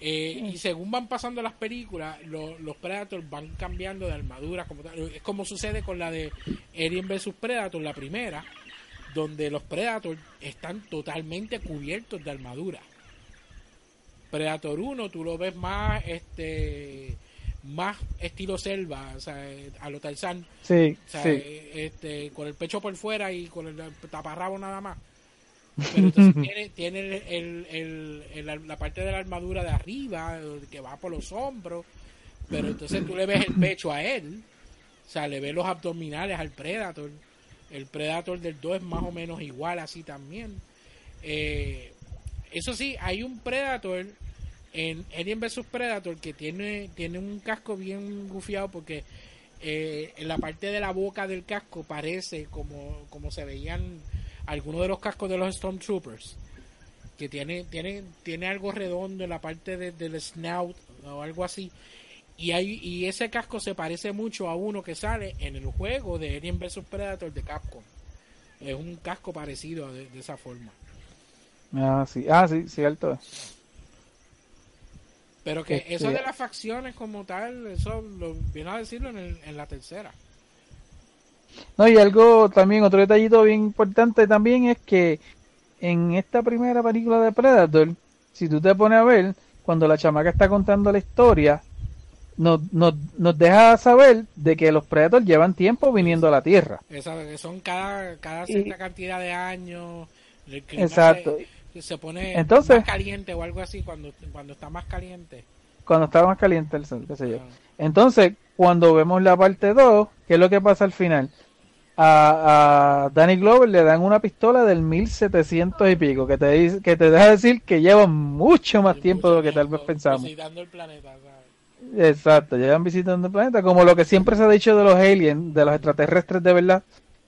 Eh, y según van pasando las películas, lo- los Predators van cambiando de armadura. Como tal. Es como sucede con la de Alien vs Predator, la primera, donde los Predators están totalmente cubiertos de armadura. Predator 1 tú lo ves más este más estilo selva, o sea, eh, a lo Tarzán, sí, o sea, sí. eh, este, con el pecho por fuera y con el taparrabo nada más. Pero entonces tiene, tiene el, el- el- el- la parte de la armadura de arriba, eh, que va por los hombros, pero entonces tú le ves el pecho a él, o sea, le ves los abdominales al Predator, El Predator del 2 es más o menos igual así también. Eh, eso sí, hay un Predator en Alien vs Predator que tiene, tiene un casco bien gufiado porque eh, en la parte de la boca del casco parece como, como se veían algunos de los cascos de los Stormtroopers que tiene, tiene, tiene algo redondo en la parte de- del snout o algo así. Y, hay, y ese casco se parece mucho a uno que sale en el juego de Alien vs Predator de Capcom. Es un casco parecido de, de esa forma. Ah, sí, ah, sí, cierto. Pero que Este- eso de las facciones como tal, eso lo viene a decirlo en, el- en la tercera. No, y algo también, otro detallito bien importante también es que en esta primera película de Predator, si tú te pones a ver, cuando la chamaca está contando la historia, nos, nos, nos deja saber de que los Predators llevan tiempo viniendo a la Tierra. Que son cada, cada Y- cierta cantidad de años. el clima Exacto. Se, se pone Entonces- más caliente o algo así cuando, cuando está más caliente. Cuando está más caliente el sol, qué sé yo. Ah. Entonces, cuando vemos la parte 2, ¿qué es lo que pasa al final? A, a Danny Glover le dan una pistola del 1700 y pico, que te, dice- que te deja decir que lleva mucho más tiempo de lo que tal vez pensamos. Visitando el planeta, ¿sabes? Exacto, llevan visitando el planeta, como lo que siempre se ha dicho de los aliens, de los extraterrestres de verdad,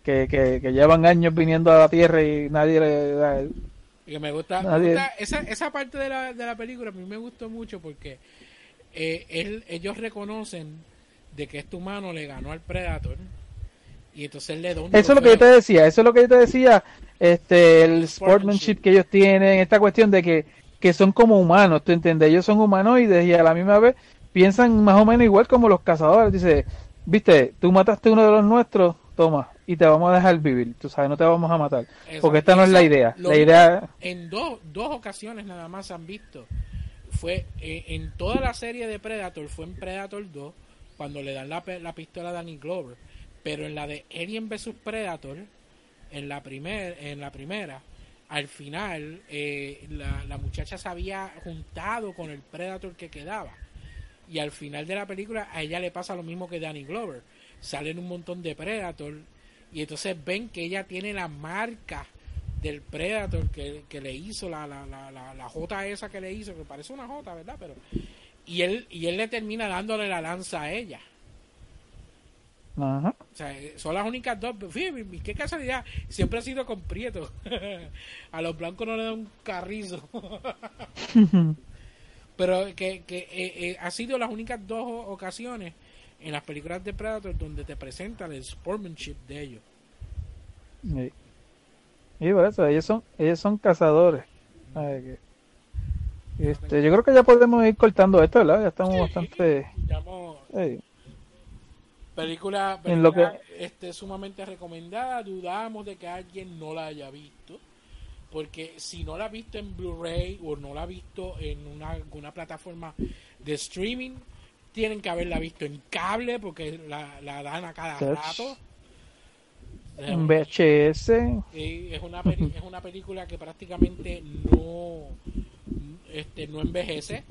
que, que, que llevan años viniendo a la Tierra y nadie le da... Y que me gusta, me gusta esa, esa parte de la, de la película a mí me gustó mucho porque eh, él, ellos reconocen de que este humano le ganó al Predator y entonces él le da un Eso es lo que yo te decía, eso es lo que yo te decía, este, el Sportsmanship. que ellos tienen, esta cuestión de que, que son como humanos, ¿tú entiendes? Ellos son humanoides y a la misma vez piensan más o menos igual como los cazadores. Dice, viste, tú mataste uno de los nuestros, toma, y te vamos a dejar vivir, tú sabes, no te vamos a matar. Porque esta no es la idea. lo La idea, en dos, dos ocasiones nada más han visto. Fue eh, en toda la serie de Predator, fue en Predator 2, cuando le dan la, la pistola a Danny Glover. Pero en la de Alien vs Predator, en la, primer, en la primera, al final, eh, la, la muchacha se había juntado con el Predator que quedaba. Y al final de la película, a ella le pasa lo mismo que Danny Glover. Salen un montón de Predator y entonces ven que ella tiene la marca del Predator que, que le hizo la, la, la, la, la J esa que le hizo, que parece una J, ¿verdad? Pero y él y él le termina dándole la lanza a ella. ajá. O sea, eh, son las únicas dos. Fíjate, qué casualidad. Siempre ha sido con Prieto. a los blancos no le dan un carrizo. Pero que, que eh, eh, ha sido las únicas dos ocasiones en las películas de Predator donde te presentan el sportsmanship de ellos. Sí. Y por eso, ellos son, ellos son cazadores. Que- Este, yo creo que ya podemos ir cortando esto, ¿verdad? Ya estamos bastante... Película, En lo película, este, sumamente recomendada. Dudamos de que alguien no la haya visto. Porque si no la ha visto en Blu-ray o no la ha visto en una, alguna plataforma de streaming, tienen que haberla visto en cable porque la, la dan a cada rato. En VHS. Es una peli- es una película que prácticamente no este no envejece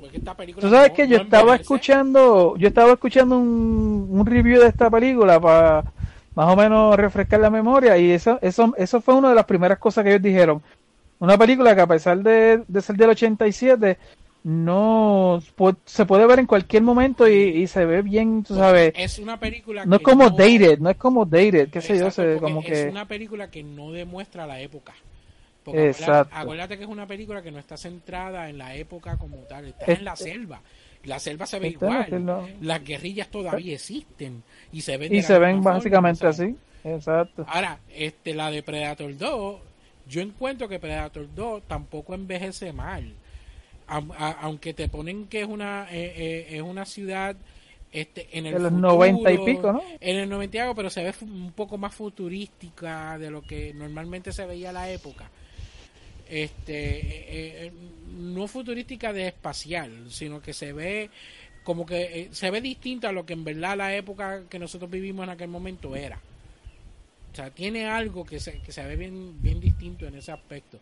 porque esta película Tú sabes no- que yo no estaba escuchando, yo estaba escuchando un, un review de esta película para más o menos refrescar la memoria y eso, eso, eso fue una de las primeras cosas que ellos dijeron. Una película que a pesar de, de ser del 87 no se puede ver en cualquier momento y, y se ve bien, tú sabes. es una película No es como dated, no es como dated, qué sé yo, Exacto, se, como es que una película que no demuestra la época Porque acuérdate- Exacto. Acuérdate que es una película que no está centrada en la época como tal, está Es- en la selva. La selva se ve igual. Las guerrillas todavía existen y se ven y se ven forma, básicamente así. Exacto. Ahora, este, la de Predator 2, yo encuentro que Predator 2 tampoco envejece mal. A- aunque te ponen que es una eh, eh, es una ciudad este, en el De los futuro, 90 y pico, ¿no? En el 90 y algo, pero se ve un poco más futurística de lo que normalmente se veía a la época. Este, eh, eh, no futurística de espacial, sino que se ve como que se ve distinta a lo que en verdad la época que nosotros vivimos en aquel momento era. O sea, tiene algo que se, que se ve bien, bien distinto en ese aspecto.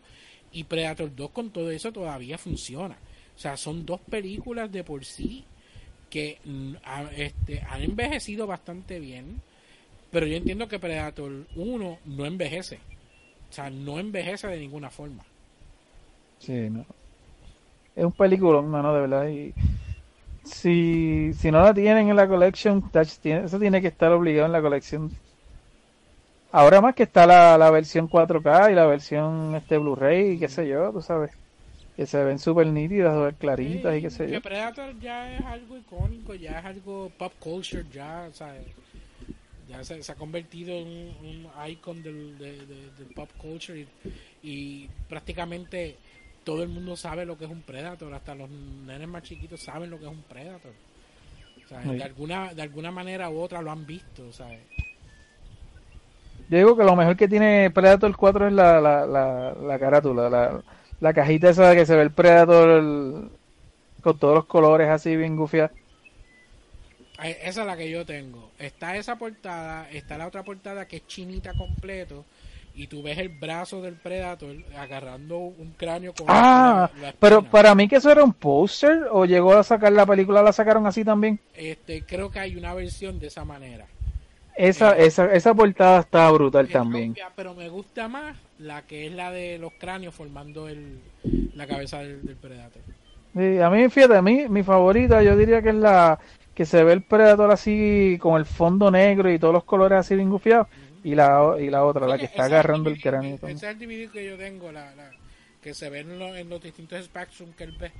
Y Predator 2 con todo eso todavía funciona. O sea, son dos películas de por sí que mm, este, han envejecido bastante bien. Pero yo entiendo que Predator 1 no envejece. O sea, no envejece de ninguna forma. Sí, no. Es un peliculón, mano, de verdad. Y si, si no la tienen en la collection, eso tiene que estar obligado en la colección. Ahora más que está la, la versión 4K y la versión este Blu-ray y qué sé yo, tú sabes. Que se ven súper nítidas, súper claritas y qué sé yo. Que Predator ya es algo icónico, ya es algo pop culture, ya, ¿sabes? Ya se, se ha convertido en un, un icon del, de- de- del pop culture y, y prácticamente todo el mundo sabe lo que es un Predator, hasta los nenes más chiquitos saben lo que es un Predator. O sea, Sí. de alguna de alguna manera u otra lo han visto, ¿sabes? Yo digo que lo mejor que tiene Predator 4 es la, la, la, la carátula, la, la cajita esa que se ve el Predator con todos los colores así bien gufiados. Esa es la que yo tengo. Está esa portada, está la otra portada que es chinita completo y tú ves el brazo del Predator agarrando un cráneo con Ah, la- la pero para mí que eso era un póster o llegó a sacar la película, la sacaron así también. Este, creo que hay una versión de esa manera. Esa, Eh, esa, esa portada está brutal Es también. propia, pero me gusta más la que es la de los cráneos formando el, la cabeza del, del Predator. Sí, a mí, fíjate, a mí, mi favorita yo diría que es la que se ve el Predator así con el fondo negro y todos los colores así bien gufiados. Y la, y la otra, la que está es agarrando el DVD, cráneo. Ese es el DVD que yo tengo, la, la- que se ve en, lo- en los distintos Spectrum que él ve.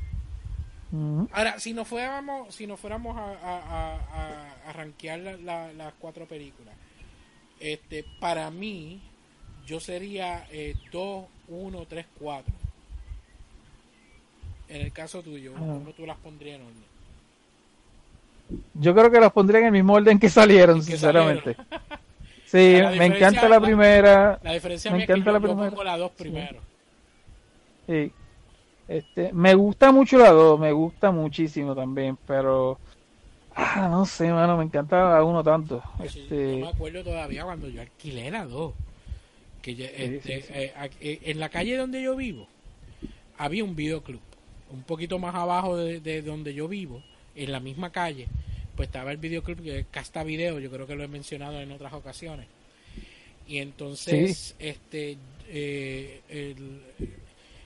Ujú. Ahora, si nos fuéramos, si nos fuéramos a, a, a, a- rankear la- la- las cuatro películas, este, para mí, yo sería 2, 1, 3, 4. En el caso tuyo, Ah. ¿cómo tú las pondrías en orden? Yo creo que los pondría en el mismo orden que salieron, ¿En que sinceramente. Sí, La me encanta la la- primera. La diferencia Me es que encanta yo, la yo primera. pongo las dos primero. Sí. Este, me gusta mucho la 2, me gusta muchísimo también, pero ah, no sé, mano, me encanta la 1 tanto. Sí, Este, Yo me acuerdo todavía cuando yo alquilé la 2. Que yo- este, sí, eh, eh, en la calle donde yo vivo había un videoclub. Un poquito más abajo de, de donde yo vivo, en la misma calle, pues estaba el videoclub que es Casta Video. Yo creo que lo he mencionado en otras ocasiones. Y entonces, este, eh, el-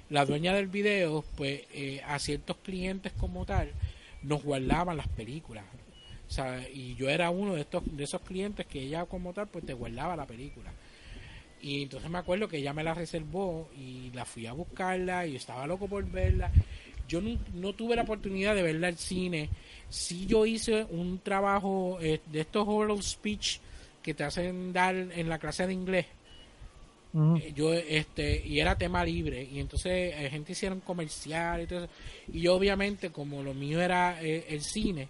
la dueña del video, pues eh, a ciertos clientes como tal, nos guardaban las películas. O sea, y yo era uno de estos de esos clientes que ella como tal pues te guardaba la película. Y entonces me acuerdo que ella me la reservó y la fui a buscarla y estaba loco por verla. Yo no, no tuve la oportunidad de verla al cine. Sí yo hice un trabajo eh, de estos oral speech que te hacen dar en la clase de inglés. Eh, yo este y era tema libre y entonces la gente hicieron comercial y todo y yo obviamente como lo mío era eh, el cine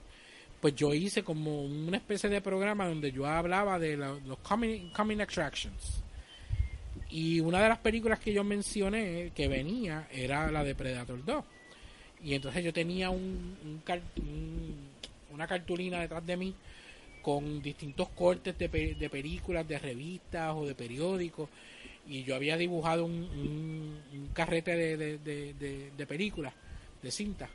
pues yo hice como una especie de programa donde yo hablaba de los coming, coming attractions. Y una de las películas que yo mencioné que venía era la de Predator 2 y entonces yo tenía un, un un- una cartulina detrás de mí con distintos cortes de, de películas, de revistas o de periódicos y yo había dibujado un, un- un carrete de, de, de, de- de películas, de cinta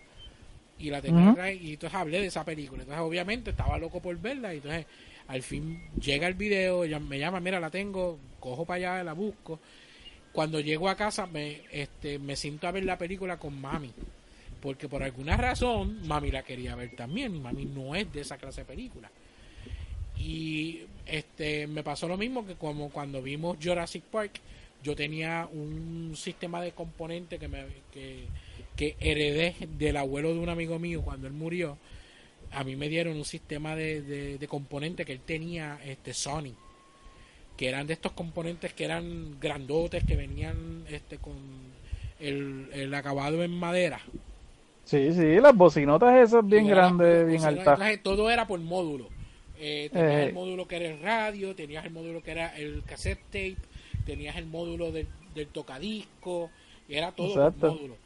y la tenía atrás, y entonces hablé de esa película. Entonces obviamente estaba loco por verla y entonces al fin llega el video ella me llama mira la tengo cojo para allá la busco cuando llego a casa me este me siento a ver la película con mami porque por alguna razón mami la quería ver también y mami no es de esa clase de película. Y este me pasó lo mismo que como cuando vimos Jurassic Park yo tenía un sistema de componentes que me que, que heredé del abuelo de un amigo mío cuando él murió a mí me dieron un sistema de, de, de componentes que él tenía este Sony que eran de estos componentes que eran grandotes que venían este con el, el acabado en madera Sí, sí, las bocinotas esas bien grandes, bien altas. todo era por módulo. Eh, tenías Eh. el módulo que era el radio, tenías el módulo que era el cassette tape, tenías el módulo del, del tocadisco, era todo Exacto. por módulo.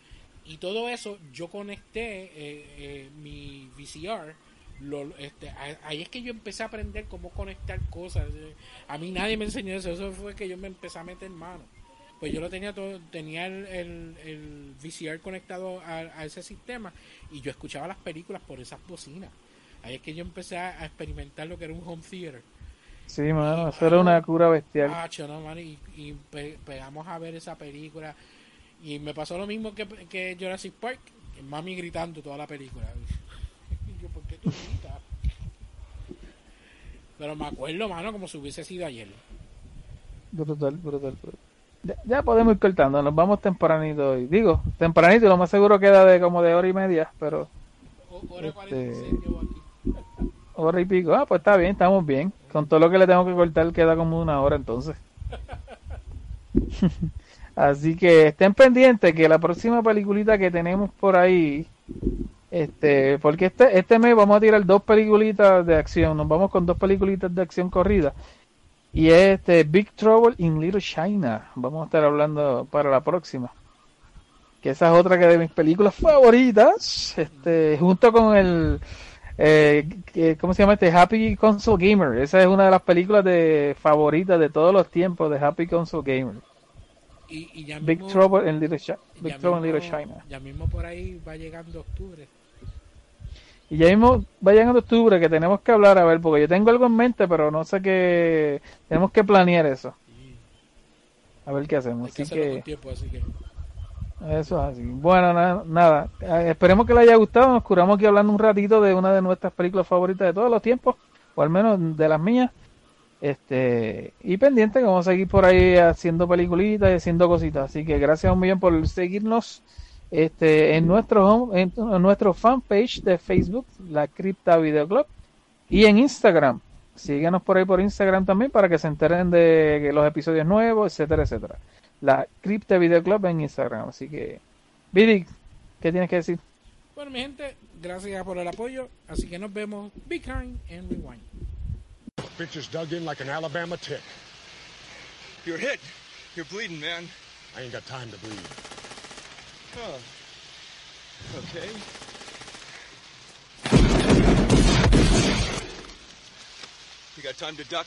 Y todo eso yo conecté eh, eh, mi VCR. Lo, este, ahí es que yo empecé a aprender cómo conectar cosas. Eh, A mí nadie me enseñó eso, eso fue que yo me empecé a meter mano. Pues yo lo tenía todo, tenía el, el, el VCR conectado a, a ese sistema y yo escuchaba las películas por esas bocinas. Ahí es que yo empecé a, experimentar lo que era un home theater. Sí, mano, eso era una cura bestial. No, mano, y, y pe- pegamos a ver esa película. Y me pasó lo mismo que, que Jurassic Park. que Mami gritando toda la película. Y yo, ¿por qué tú gritas? Pero me acuerdo, mano, como si hubiese sido ayer. Brutal, brutal, brutal. Ya, ya podemos ir cortando, nos vamos tempranito hoy. Digo, tempranito, lo más seguro queda de como de hora y media, pero O- Hora Este- 46 llevo aquí. Hora y pico. Ah, pues está bien, estamos bien. Con todo lo que le tengo que cortar queda como una hora entonces. Así que estén pendientes que la próxima peliculita que tenemos por ahí, este, porque este, este mes vamos a tirar dos peliculitas de acción, nos vamos con dos peliculitas de acción corrida. Y es este Big Trouble in Little China. Vamos a estar hablando para la próxima. Que esa es otra que de mis películas favoritas. Este, junto con el eh, ¿cómo se llama este? Happy Console Gamer. Esa es una de las películas de favoritas de todos los tiempos de Happy Console Gamer. Y, y ya Big mismo- Trouble in Little, Chi- Big Trouble in Little mismo- China. Ya mismo por ahí va llegando octubre. Y ya mismo va llegando octubre que tenemos que hablar, a ver, porque yo tengo algo en mente, pero no sé qué. Tenemos que planear eso. A ver qué hacemos. Hay que Así tiempo, así que. Eso es así. Bueno, na- nada. Eh, esperemos que les haya gustado. Nos curamos aquí hablando un ratito de una de nuestras películas favoritas de todos los tiempos, o al menos de las mías. Este, y pendiente que vamos a seguir por ahí haciendo peliculitas y haciendo cositas. Así que gracias un millón por seguirnos este, en nuestro home- en, en nuestro fanpage de Facebook, la Cripta Video Club, y en Instagram. Síguenos por ahí por Instagram también para que se enteren de los episodios nuevos, etcétera, etcétera. La Cripta Video Club en Instagram. Así que, Vidi, ¿qué tienes que decir? Bueno, mi gente, gracias por el apoyo. Así que nos vemos. Be kind and rewind. Bitch is dug in like an Alabama tick. You're hit. You're bleeding, man. I ain't got time to bleed. Oh. Okay. You got time to duck?